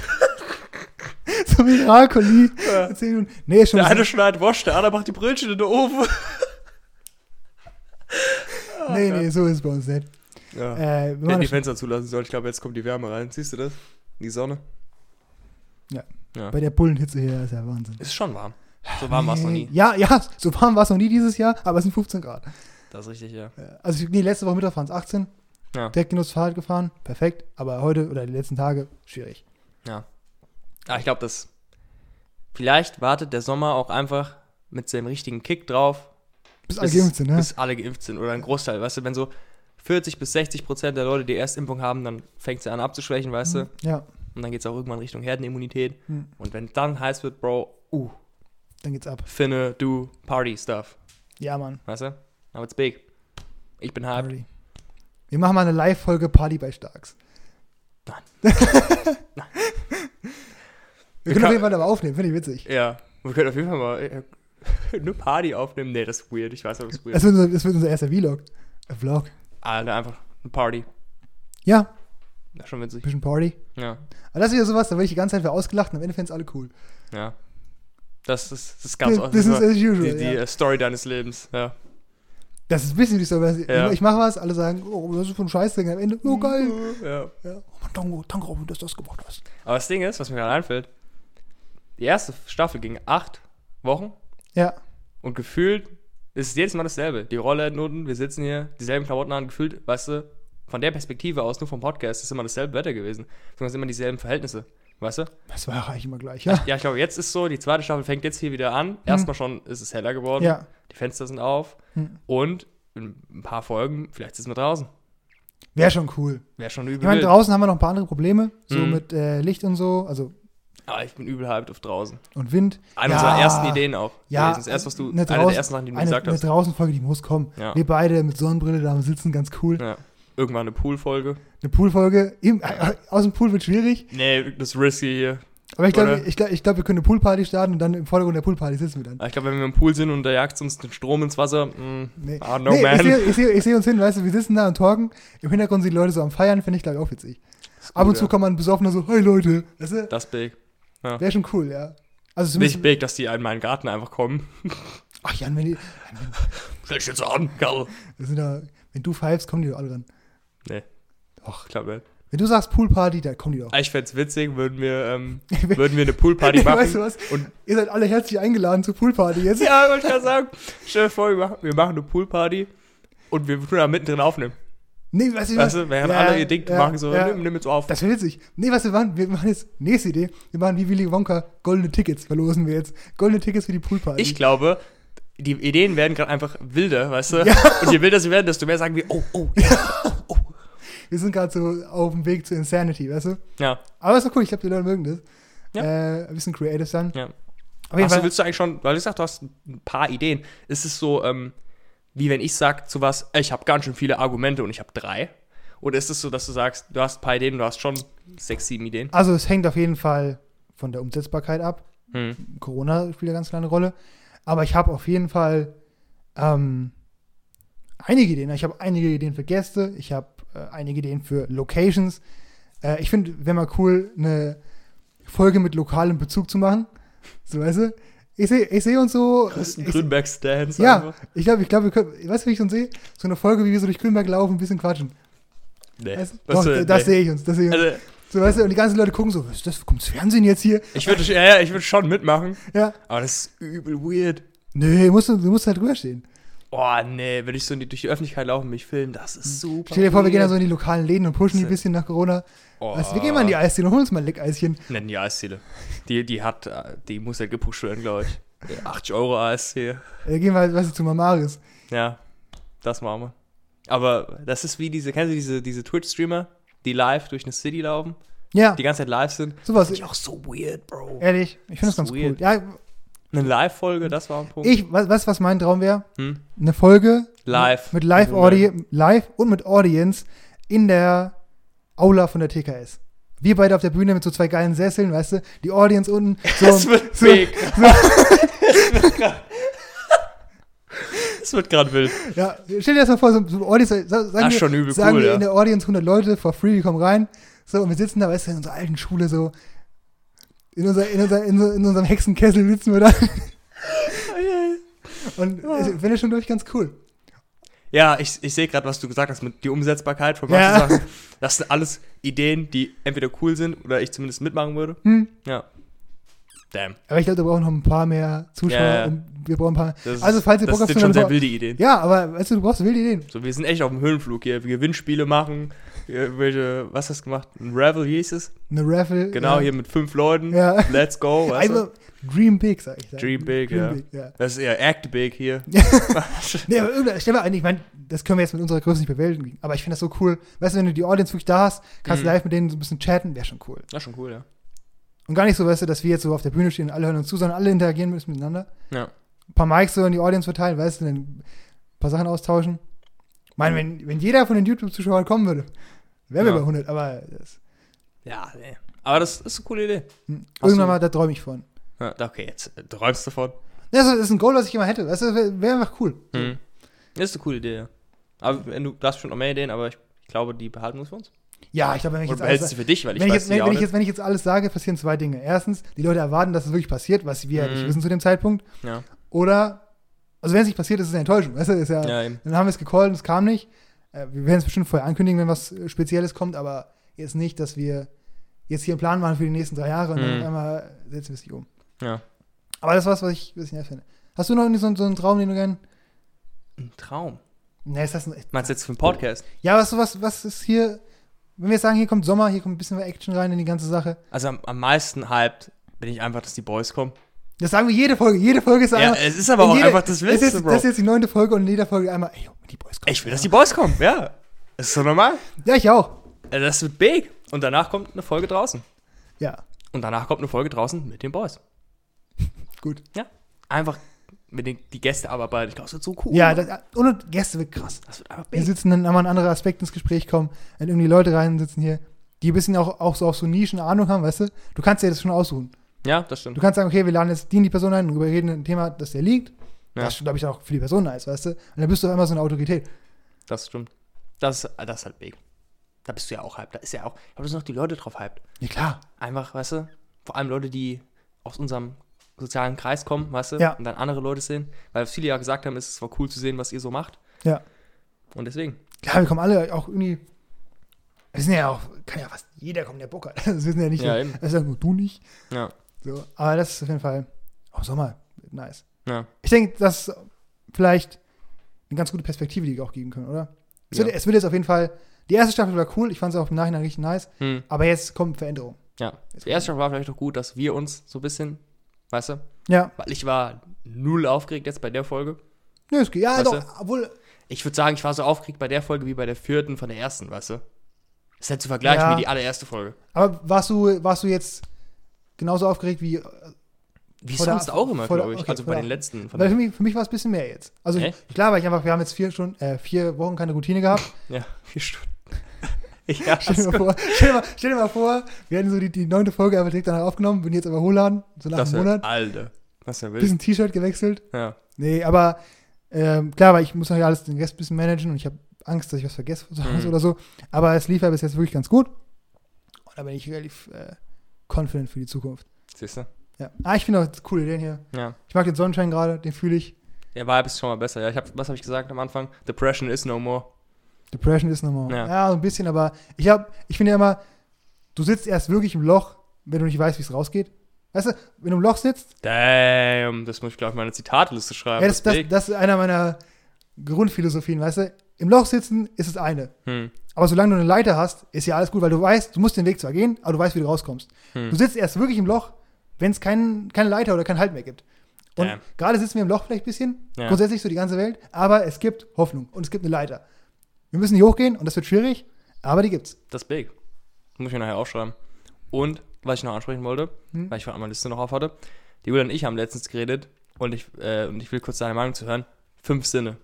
So wie Rakoli. Ja. Nee, schon Der ein eine schneidet Wurst, der andere macht die Brötchen in den Ofen. (laughs) Nee, nee, so ist es bei uns nicht. Ja. Äh, hätten die Fenster zulassen sollen. Ich glaube, jetzt kommt die Wärme rein. Siehst du das? Die Sonne. Ja. Ja. bei der Bullenhitze hier ist ja Wahnsinn. Ist schon warm. So warm war es noch nie. Ja, ja, so warm war es noch nie dieses Jahr, aber es sind 15 Grad. Das ist richtig, ja. Ja, Also, nee, letzte Woche Mittag waren es 18. Ja. Direkt genutzt Fahrrad gefahren, perfekt. Aber heute oder die letzten Tage schwierig. Ja. Ah, ich glaube, das. Vielleicht wartet der Sommer auch einfach mit seinem richtigen Kick drauf, Bis alle geimpft sind, ne? bis alle geimpft sind. Oder ein Großteil. Weißt du, wenn so 40 bis 60 Prozent der Leute die Erstimpfung haben, dann fängt sie an abzuschwächen, weißt du? Ja, Und dann geht es auch irgendwann Richtung Herdenimmunität. Hm. Und wenn dann heiß wird, Bro, uh, dann geht's ab. Finne, do Party Stuff. Ja, Mann. Weißt du? Now it's big. Ich bin hyped. Party. Wir machen mal eine Live-Folge Party bei Starks. Nein. (laughs) Wir Wir können auf jeden Fall aber aufnehmen, finde ich witzig. Ja. Wir können auf jeden Fall mal äh, (laughs) eine Party aufnehmen. Nee, das ist weird. Ich weiß, aber das ist weird. Das wird, unser, das wird unser erster Vlog. Äh, Vlog. Alter, einfach eine Party. Ja, Das ist schon witzig. bisschen Party. Ja. Aber das ist wieder sowas, da werde ich die ganze Zeit für ausgelacht und am Ende fänden es alle cool. Ja. Das ist, das ist ganz ist as usual. die, die ja. äh, Story deines Lebens. Ja. Das ist ein bisschen wie so, Ja. ich mache was, alle sagen, oh, das ist von Scheißding. Am Ende, oh geil. Ja. Ja. Oh Mann, danke, Robin, dass du das gemacht hast. Aber das Ding ist, was mir gerade einfällt, die erste Staffel ging acht Wochen Ja, und gefühlt ist es jedes Mal dasselbe. Die Rolle unten, wir sitzen hier, dieselben Klamotten an, gefühlt, weißt du, von der Perspektive aus, nur vom Podcast, ist immer dasselbe Wetter gewesen. Sondern es sind immer dieselben Verhältnisse. Weißt du? das war ja eigentlich immer gleich, ja. Ja, ich glaube, jetzt ist so, die zweite Staffel fängt jetzt hier wieder an. Erstmal schon ist es heller geworden. Ja. Die Fenster sind auf. Hm. Und in ein paar Folgen, vielleicht sitzen wir draußen. Wäre schon cool. Wäre schon Ich übel. meine, wild. draußen haben wir noch ein paar andere Probleme, so Mhm. mit äh, Licht und so, also Aber ich bin übel hyped auf draußen. und Wind. Eine Ja. unserer ersten Ideen auch. Ja. Das erste, was du, eine eine draußen- der ersten Sachen, die du Eine, gesagt eine hast. Draußenfolge, die muss kommen. Ja. Wir beide mit Sonnenbrille da sitzen, ganz cool. ja. Irgendwann eine Poolfolge. Eine Poolfolge, äh, aus dem Pool wird schwierig, Nee, das ist risky hier. aber ich glaube, ich, glaub, ich glaub, wir können eine Poolparty starten und dann im Vordergrund der Poolparty sitzen wir dann. Aber Ich glaube, wenn wir im Pool sind und da jagt uns den Strom ins Wasser, mm, Nee, ah, no nee man. ich sehe seh, seh uns hin, weißt du, wir sitzen da und talken, im Hintergrund sind die Leute so am Feiern, finde ich glaube ich auch witzig. Ist Ab und gut, zu ja. kommt man besoffener so, hey Leute, weißt du, Das ist big. wäre schon cool, ja. Also Nicht big, dass die in meinen Garten einfach kommen. ach Jan, wenn, die, Stell dich jetzt an, Karl. wenn du pfeifst, kommen die doch alle ran. Nee. Doch. Ich glaube nicht. Wenn du sagst Poolparty, da kommen die doch. Ich fände es witzig, würden wir, ähm, (laughs) würden wir eine Poolparty machen. weißt du was? Und Ihr seid alle herzlich eingeladen zur Poolparty jetzt. ja, wollte ich gerade sagen. Stell dir vor, wir machen, wir machen eine Poolparty und wir tun da mittendrin aufnehmen. Nee, weißt du, Weißt du, während Ja, alle ihr Ding ja, machen, so, ja. nimm, nimm jetzt auf. Das wäre witzig. Nee, was wir machen, wir machen jetzt, nächste Idee, wir machen wie Willy Wonka, goldene Tickets verlosen wir jetzt. Goldene Tickets für die Poolparty. Ich glaube, die Ideen werden gerade einfach wilder, weißt du? Ja. Und je wilder sie werden, desto mehr sagen wir, oh, oh, wir sind gerade so auf dem Weg zur Insanity, weißt du? ja. Aber ist doch cool, ich glaube, die Leute mögen das. Ja. Äh, ein bisschen creative dann. Ja. Auf jeden Achso, willst du eigentlich schon, weil du sagst, du hast ein paar Ideen. Ist es so, ähm, wie wenn ich sag zu was, ich habe ganz schön viele Argumente und ich habe drei? Oder ist es so, dass du sagst, du hast ein paar Ideen, du hast schon sechs, sieben Ideen? also es hängt auf jeden Fall von der Umsetzbarkeit ab. Hm. Corona spielt eine ganz kleine Rolle. Aber ich habe auf jeden Fall ähm, einige Ideen. Ich habe einige Ideen für Gäste. Ich habe äh, einige Ideen für Locations. Äh, ich finde, wäre mal cool, eine Folge mit lokalem Bezug zu machen. So, weißt du? Ich sehe ich seh uns so. Christen Grünberg-Stance ja, einfach. ich glaube, ich glaube, wir können, weißt du, wie ich uns sehe? So eine Folge, wie wir so durch Grünberg laufen, ein bisschen quatschen. Nee. Weißt Doch, das nee. sehe ich uns. Das sehe ich uns. Also, So, weißt du, und die ganzen Leute gucken so, was ist das? Kommt das Fernsehen jetzt hier? ich würde ja, ja, ich würd schon mitmachen, Ja. aber das ist übel weird. Nee, musst du, du musst halt drüber stehen. Oh, nee, wenn ich so in die, durch die Öffentlichkeit laufe und mich filmen, das ist super. Stell dir vor, wir gehen da so weird. in die lokalen Läden und pushen die ein bisschen nach Corona. oh. Weißt du, wir gehen mal in die Eisdiele und holen uns mal ein Leckeischen. Nennen die Eisziele. Die, die hat, äh, die muss ja gepusht werden, glaube ich. (laughs) 80 Euro ASC. Äh, gehen wir halt, weißt du, zu Mamaris. Ja, das machen wir. Aber das ist wie diese, kennst du diese, diese Twitch-Streamer, die live durch eine City laufen, Ja, die ganze Zeit live sind? sowas. Finde ich auch so weird, Bro. Ehrlich, ich finde das Das ganz ist cool. weird. Ja, Eine Live-Folge, das war ein Punkt. ich, was, weißt du, was mein Traum wäre? Hm? Eine Folge Live. mit live, Audi live und mit Audience in der Aula von der TKS. Wir beide auf der Bühne mit so zwei geilen Sesseln, weißt du, die Audience unten. (laughs) So, Das wird so, big. Das (laughs) (laughs) wird gerade wild. Ja, stell dir das mal vor, so, so Audience, sa- sagen, ist wir, schon übel sagen cool, wir ja. in der Audience 100 Leute for free, die kommen rein. So, und wir sitzen da, weißt du, in unserer alten Schule so, in, unser, in, unser, in, so- in unserem Hexenkessel sitzen wir da. Und ich finde das schon durch ganz cool. Ja, ich, ich sehe gerade, was du gesagt hast mit die Umsetzbarkeit von Ja. manchen Sachen. Das sind alles Ideen, die entweder cool sind oder ich zumindest mitmachen würde. Hm. Ja. Damn. Aber ich glaube, wir brauchen noch ein paar mehr Zuschauer Ja, ja. und wir brauchen ein paar. Das also, falls ihr das Bock habt, sind so schon sehr wilde Ideen. Ja, aber weißt du, du brauchst wilde Ideen. So, wir sind echt auf dem Höhenflug hier. Wir Gewinnspiele machen. Irgendwelche, was hast du gemacht? Ein Ravel hieß es. Eine Raffle. Genau, ja. hier mit fünf Leuten. Ja. Let's go. Weißt? Also, Dream Big, sag ich. Dream big, ja. Big, ja. Das ist eher Act Big hier. (laughs) (laughs) Nee, aber irgendwann, stell mal ein, ich meine, das können wir jetzt mit unserer Größe nicht bewältigen, aber ich finde das so cool. Weißt du, wenn du die Audience wirklich da hast, kannst Mhm. du live mit denen so ein bisschen chatten, wäre schon cool. Ist schon cool, ja. Und gar nicht so, weißt du, dass wir jetzt so auf der Bühne stehen und alle hören uns zu, sondern alle interagieren müssen miteinander. Ja. Ein paar Mics so in die Audience verteilen, weißt du, dann ein paar Sachen austauschen. Ich meine, wenn, wenn jeder von den YouTube-Zuschauern kommen würde, wären wir Ja. bei 100, aber das, Ja, nee. Aber das ist eine coole Idee. hm, Hast irgendwann mal, da träume ich von. Ja, okay, jetzt äh, träumst du davon. Das ist, ein Goal, was ich immer hätte. Das wäre wär einfach cool. Mhm. Das ist eine coole Idee, ja. Aber wenn du, hast schon noch mehr Ideen, aber ich, ich glaube, die behalten wir für uns. Ja, ich glaube, wenn ich jetzt alles, du für dich, weil ich wenn, ich weiß jetzt, wenn, wenn, ich jetzt, wenn ich jetzt alles sage, passieren zwei Dinge. Erstens, die Leute erwarten, dass es wirklich passiert, was wir ja nicht Mhm. wissen zu dem Zeitpunkt. Ja, Oder, also wenn es nicht passiert, ist es eine Enttäuschung. Weißt du, ist ja, ja, dann haben wir es gecallt und es kam nicht. Äh, wir werden es bestimmt vorher ankündigen, wenn was äh, Spezielles kommt, aber jetzt nicht, dass wir jetzt hier einen Plan machen für die nächsten drei Jahre und dann Mhm. auf einmal setzen wir es nicht um. Ja. Aber das ist was, was ich, was ich nett finde. Hast du noch irgendwie so, so einen Traum, den du gern. Ein Traum. Ne, ist das ein, Meinst du jetzt für einen Podcast? Ja, was, was, was ist hier. Wenn wir jetzt sagen, hier kommt Sommer, hier kommt ein bisschen mehr Action rein in die ganze Sache. Also am, am meisten hyped bin ich einfach, dass die Boys kommen. Das sagen wir jede Folge. Jede Folge ist Ja, einmal. es ist aber auch jeder- einfach das das ist, Bro. das ist jetzt die neunte Folge und in jeder Folge einmal, ey, die Boys kommen. Ich will, dass die Boys kommen, ja. Das ist so normal. Ja, ich auch. Äh, Das wird big. Und danach kommt eine Folge draußen. Ja, Und danach kommt eine Folge draußen mit den Boys. (laughs) gut. Einfach mit den die Gäste abarbeiten. Ich glaube, das wird so cool. Ja, das, und Gäste wird krass. das wird einfach Wir big. sitzen dann einmal ein anderer Aspekt ins Gespräch kommen, wenn irgendwie Leute rein sitzen hier, die ein bisschen auch, auch so auf so Nischen Ahnung haben, weißt du? Du kannst dir das schon aussuchen. Ja, das stimmt. Du kannst sagen, okay, wir laden jetzt die und die Person ein und überreden ein Thema, das dir liegt. Ja. Das glaube ich, auch für die Person nice, weißt du? Und dann bist du auf einmal so eine Autorität. Das stimmt. Das, das ist halt big. Da bist du ja auch hyped. Da ist ja auch, ich glaube, da sind noch die Leute drauf hyped. Ja, klar. Einfach, weißt du, vor allem Leute, die aus unserem sozialen Kreis kommen, weißt du, Ja. und dann andere Leute sehen. Weil viele ja gesagt haben, es ist zwar cool zu sehen, was ihr so macht. Ja. Und deswegen. Klar, wir kommen alle auch irgendwie. Wir sind ja auch, kann ja fast jeder kommen, der Bock hat. (laughs) Das wissen ja nicht, Ja, nur, eben. das ist ja nur du nicht. Ja. So. Aber das ist auf jeden Fall, auch Sommer, nice. Ja. Ich denke, das ist vielleicht eine ganz gute Perspektive, die wir auch geben können, oder? Es, Ja. wird, es wird jetzt auf jeden Fall, die erste Staffel war cool, ich fand es auch im Nachhinein richtig nice, Hm. aber jetzt kommt Veränderung. Ja. Die erste Staffel war vielleicht auch gut, dass wir uns so ein bisschen, weißt du, Ja, weil ich war null aufgeregt jetzt bei der Folge. nö, es geht. Ja, Weißt doch, obwohl, Ich würde sagen, ich war so aufgeregt bei der Folge wie bei der vierten von der ersten, weißt du? Das ist halt zu vergleichen Ja. wie die allererste Folge. aber warst du, warst du jetzt genauso aufgeregt wie, Wie Vor der- sonst auch immer, glaube ich. okay, also bei den letzten. Von weil für mich, für mich war es ein bisschen mehr jetzt. Also, ich, klar, weil ich einfach, wir haben jetzt vier Stunden, äh, vier Wochen keine Routine gehabt. (laughs) ja, vier Stunden. (laughs) ja, Stell dir, mal vor, stell, dir mal, stell dir mal vor, wir hätten so die, die neunte Folge einfach direkt danach aufgenommen, würden jetzt aber hochladen, so nach das einem Monat, Alter. Ist ja wild. bisschen T-Shirt gewechselt. Ja. Nee, aber ähm, klar, weil ich muss noch alles den Rest ein bisschen managen und ich habe Angst, dass ich was vergesse Mhm. oder so. Aber es lief ja bis jetzt wirklich ganz gut. Und da bin ich relativ äh, confident für die Zukunft. Siehst du? Ja. Ah, ich finde auch coole Ideen hier. Ja. Ich mag den Sonnenschein gerade, den fühle ich. Der Vibe ist schon mal besser. Ja, ich hab, was habe ich gesagt am Anfang? Depression is no more. Depression ist nochmal. Ja. Ja. so ein bisschen, aber ich habe, ich finde ja immer, du sitzt erst wirklich im Loch, wenn du nicht weißt, wie es rausgeht. Weißt du, wenn du im Loch sitzt, Damn, das muss ich, glaube ich, meine Zitatliste schreiben. ja, das, das, das ist einer meiner Grundphilosophien, weißt du? Im Loch sitzen ist es eine. Hm. Aber solange du eine Leiter hast, ist ja alles gut, weil du weißt, du musst den Weg zwar gehen, aber du weißt, wie du rauskommst. Hm. Du sitzt erst wirklich im Loch, wenn es kein, keine Leiter oder keinen Halt mehr gibt. Und Damn. gerade sitzen wir im Loch vielleicht ein bisschen, Ja. grundsätzlich so die ganze Welt, aber es gibt Hoffnung und es gibt eine Leiter. Wir müssen hier hochgehen und das wird schwierig, aber die gibt's. Das ist big. Muss ich mir nachher aufschreiben. Und, was ich noch ansprechen wollte, Hm? weil ich von meiner Liste noch auf hatte, die Julia und ich haben letztens geredet und ich, äh, und ich will kurz deine Meinung zu hören. Fünf Sinne.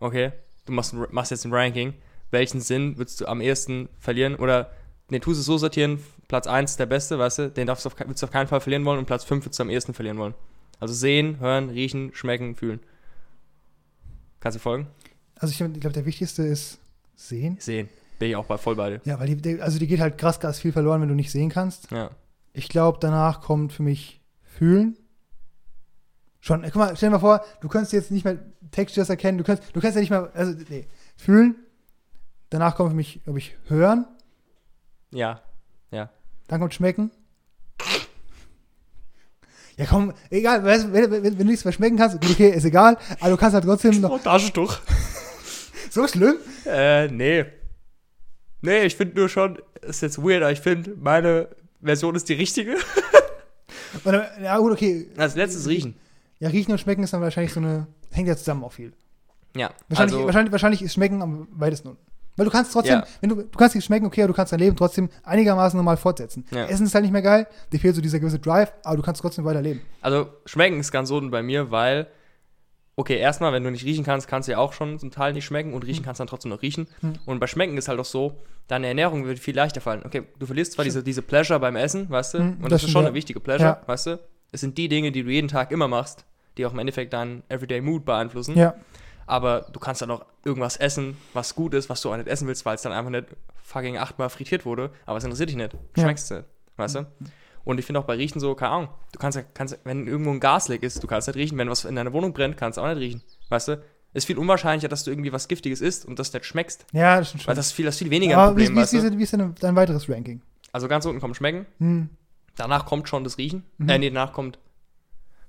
Okay? Du machst, machst jetzt ein Ranking. Welchen Sinn würdest du am ehesten verlieren? Oder, nee, tust es so sortieren, Platz 1 der beste, weißt du, den darfst du auf, würdest du auf keinen Fall verlieren wollen und Platz 5 würdest du am ehesten verlieren wollen. Also sehen, hören, riechen, schmecken, fühlen. Kannst du folgen? Also ich, glaube, der wichtigste ist sehen. Sehen. Bin ich auch bei voll bei dir. Ja, weil die, die, also die geht halt krass, krass viel verloren, wenn du nicht sehen kannst. Ja. Ich glaube, danach kommt für mich fühlen. Schon, guck mal, stell dir mal vor, du kannst jetzt nicht mehr Textures erkennen, du kannst, du kannst ja nicht mehr, also, nee, fühlen. Danach kommt für mich, glaube ich, hören. Ja. Dann kommt schmecken. Ja, komm, egal, weißt, du, wenn, wenn, wenn du nichts mehr schmecken kannst, gut, okay, ist egal, aber du kannst halt trotzdem noch. Taschentuch. (laughs) So schlimm? Äh, nee. Nee, ich finde nur schon, ist jetzt weird, aber ich finde, meine Version ist die richtige. Und dann, ja, gut, okay. Als letztes riechen. Ja, riechen und schmecken ist dann wahrscheinlich so eine, hängt ja zusammen auch viel. Ja. Wahrscheinlich, also, wahrscheinlich, wahrscheinlich ist Schmecken am weitesten unten. Weil du kannst trotzdem, Ja. wenn du, du kannst nicht schmecken, okay, aber du kannst dein Leben trotzdem einigermaßen normal fortsetzen. Ja. Essen ist halt nicht mehr geil, dir fehlt so dieser gewisse Drive, aber du kannst trotzdem weiterleben. also schmecken ist ganz unten bei mir, weil, okay, erstmal, wenn du nicht riechen kannst, kannst du ja auch schon zum Teil nicht schmecken und riechen kannst dann trotzdem noch riechen. Hm. Und bei Schmecken ist halt auch so, deine Ernährung wird viel leichter fallen. Okay, du verlierst zwar diese, diese Pleasure beim Essen, weißt du, Hm, und das das, ist schon ja. eine wichtige Pleasure, weißt du. Es sind die Dinge, die du jeden Tag immer machst, die auch im Endeffekt deinen Everyday Mood beeinflussen. Ja. Aber du kannst dann auch irgendwas essen, was gut ist, was du auch nicht essen willst, weil es dann einfach nicht fucking achtmal frittiert wurde. Aber es interessiert dich nicht. Du Ja. schmeckst es nicht. Weißt du? Und ich finde auch bei Riechen so, keine Ahnung, du kannst, ja- kannst wenn irgendwo ein Gasleck ist, du kannst nicht riechen. Wenn was in deiner Wohnung brennt, kannst du auch nicht riechen. Weißt du? Ist viel unwahrscheinlicher, dass du irgendwie was Giftiges isst und das nicht schmeckst. Ja, das stimmt Weil das ist viel, das ist viel weniger ein aber wie, Problem, wie, weißt ist, du? wie, wie ist denn dein weiteres Ranking? Also ganz unten kommt Schmecken. Hm. Danach kommt schon das Riechen. Mhm. Äh, nee, danach kommt.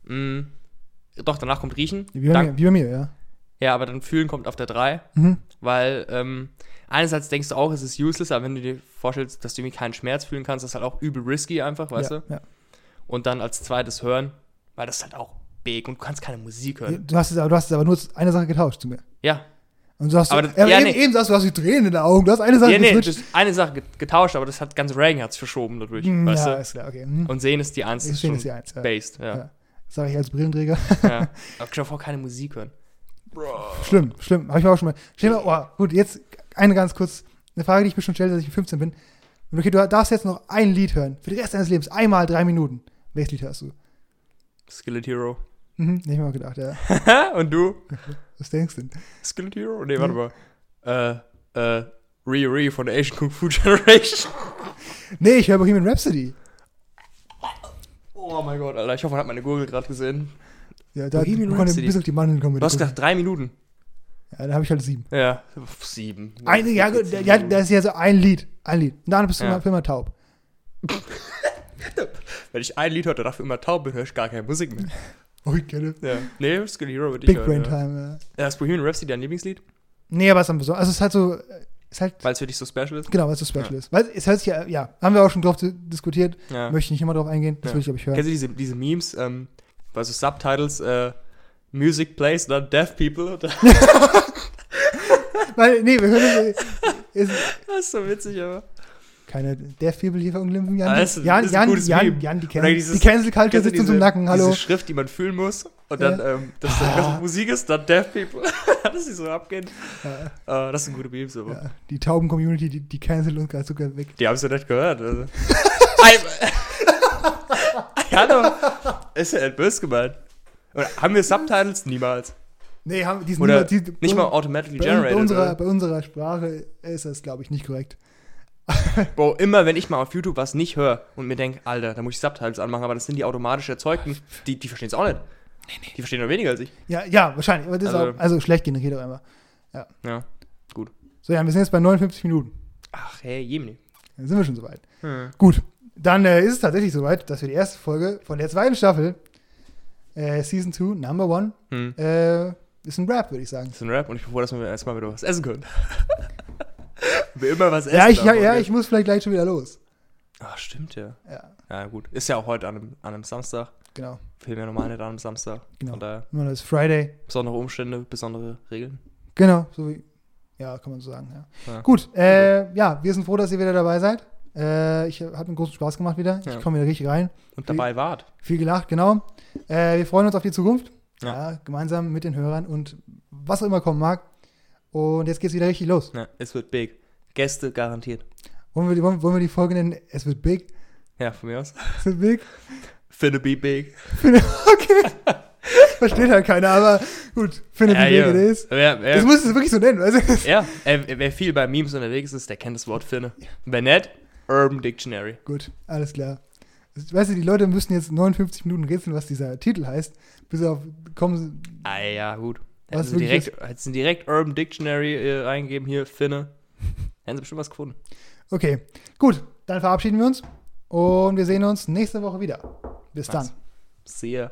Mh, doch, danach kommt Riechen. Wie bei, Dann, mir, wie bei mir, ja. ja, aber dann Fühlen kommt auf der 3. Mhm. Weil ähm, einerseits denkst du auch, es ist useless, aber wenn du dir vorstellst, dass du irgendwie keinen Schmerz fühlen kannst, das ist halt auch übel risky einfach, weißt ja, du? Ja. Und dann als zweites hören, weil das ist halt auch big und du kannst keine Musik hören. Du hast, es, aber, du hast es aber nur eine Sache getauscht zu mir. Ja, Und du hast, Aber das- ja, ja, eben, nee. eben sagst du, hast die Tränen in den Augen. Du hast eine Sache ja nee, das ist eine Sache get- getauscht, aber das hat Ranking hat's verschoben dadurch, Hm, weißt ja, du? ist klar, okay. Hm. Und sehen ist die Eins, ist sehe schon das die Eins. Ja. based, ja. Ja. ja. Das sage ich als Brillenträger. (laughs) Aber stell dir vor, keine Musik hören. Schlimm, schlimm. Habe ich mir auch schon mal. Stell mal, oh, gut, jetzt eine ganz kurz, eine Frage, die ich mir schon stelle, dass ich 15 bin. Okay, du darfst jetzt noch ein Lied hören. Für den Rest deines Lebens. Einmal drei Minuten. Welches Lied hörst du? Skillet Hero. Mhm, nicht mal gedacht, ja. (laughs) und du? Was denkst du denn? Skillet Hero? Nee, warte mal. Äh, äh, Ri von der Asian Kung Fu Generation. (laughs) Nee, ich höre Bohemian Rhapsody. Oh mein Gott, Alter, ich hoffe, man hat meine Gurgel gerade gesehen. Ja, da Bohemian konnte bis auf die Mandeln kommen. Du hast gesagt drei Minuten. Ja, da habe ich halt sieben. Ja, sieben. Ein, ja, gut, ja, das ist ja so ein Lied. Ein Lied. Und dann bist du Ja. immer, für immer taub. (laughs) Wenn ich ein Lied höre, dafür immer taub bin, höre ich gar keine Musik mehr. Oh, ich kenne. Ja. Nee, Skill Hero würde ich Big. Brain ja. Time. Ja. Ja, ist Bohemian Rhapsody dein Lieblingslied? Nee, aber es ist am besonderen. Also, es ist halt so. äh, Ist halt. Weil es für dich so special ist? Genau, weil es so special ist. Weil es sich ja, ja, haben wir auch schon drauf di- diskutiert. Ja. Möchte ich nicht immer drauf eingehen. Das Ja. will ich, glaube ich, hören. Kennst du diese, diese Memes, ähm, bei so Subtitles, äh, Music plays, not deaf people? das (laughs) (laughs) Weil, nee, wir hören. Ist ist so witzig, aber. Keine Deaf People hier verunglimpfen, Jan. Ah, das ist- Jan, das ist Jan, Jan. Jan, die, dieses- die Cancel Culture Kennst du sitzt uns im Nacken, hallo. Diese Schrift, die man fühlen muss und dann, ähm, dass das ganze Musik ist, not deaf people. (laughs) dass sie so abgehen. Ja, Äh, das sind gute Memes, aber. ja, die Tauben-Community, die, die cancelt uns gerade sogar weg. Die haben es ja nicht gehört. Also. (laughs) (laughs) Hallo. Ist ja nicht böse gemeint. Oder haben wir Subtitles? Niemals. Nee, haben, die sind Oder niemals- die, nicht mal bei, automatically bei, generated. unserer, oder? bei unserer Sprache ist das, glaube ich, nicht korrekt. (laughs) Bro, immer wenn ich mal auf YouTube was nicht höre und mir denke, Alter, da muss ich Subtitles anmachen, aber das sind die automatisch erzeugten, die, die verstehen es auch nicht. Die verstehen nur weniger als ich. Ja, ja, wahrscheinlich. Aber das Also- ist auch, also schlecht generiert auch immer. Ja. So, ja, wir sind jetzt bei 59 Minuten. Ach, hey, Jemini. Dann sind wir schon soweit. Hm. Gut, dann äh, ist es tatsächlich soweit, dass wir die erste Folge von der zweiten Staffel, äh, Season 2, Number 1, Hm. äh, ist ein Rap, würde ich sagen. Das ist ein Rap und ich froh, dass wir erstmal wieder was essen können. (laughs) wir immer was essen. Ja, ich, ja, ja, ich muss vielleicht gleich schon wieder los. Ach, stimmt ja. Ja, Ja, gut. Ist ja auch heute an einem, an einem Samstag. Genau. Filmen ja normal nicht an am Samstag. Genau. Von daher Nur das Friday. besondere Umstände, besondere Regeln. Genau, so wie, ja, kann man so sagen, ja. Ja. Gut, äh, ja, wir sind froh, dass ihr wieder dabei seid. Äh, ich hat mir großen Spaß gemacht wieder. Ja. Ich komme wieder richtig rein. Und dabei wart. Viel gelacht, genau. Äh, wir freuen uns auf die Zukunft. Ja. Ja. gemeinsam mit den Hörern und was auch immer kommen mag. Und jetzt geht's wieder richtig los. Ja, es wird big. Gäste garantiert. Wollen wir, die- wollen, wollen wir die Folge nennen? Es wird big. Ja, von mir aus. Es wird big. Finna be big. (laughs) okay. Versteht halt keiner, aber gut. Findet Ja, wie big ja. it is. Wer, Das wer, musst du wirklich so nennen. Weißt du? ja, wer viel bei Memes unterwegs ist, der kennt das Wort Finne. Wer nicht, Urban Dictionary. Gut, alles klar. Weißt du, die Leute müssen jetzt 59 Minuten rätseln, was dieser Titel heißt, bis auf kommen. Ah ja, gut. Hätten sie wirklich direkt, hätten sie direkt Urban Dictionary äh, hier, Finne. Hätten sie bestimmt was gefunden. Okay, gut, dann verabschieden wir uns und wir sehen uns nächste Woche wieder. Bis dann. Nice. See ya.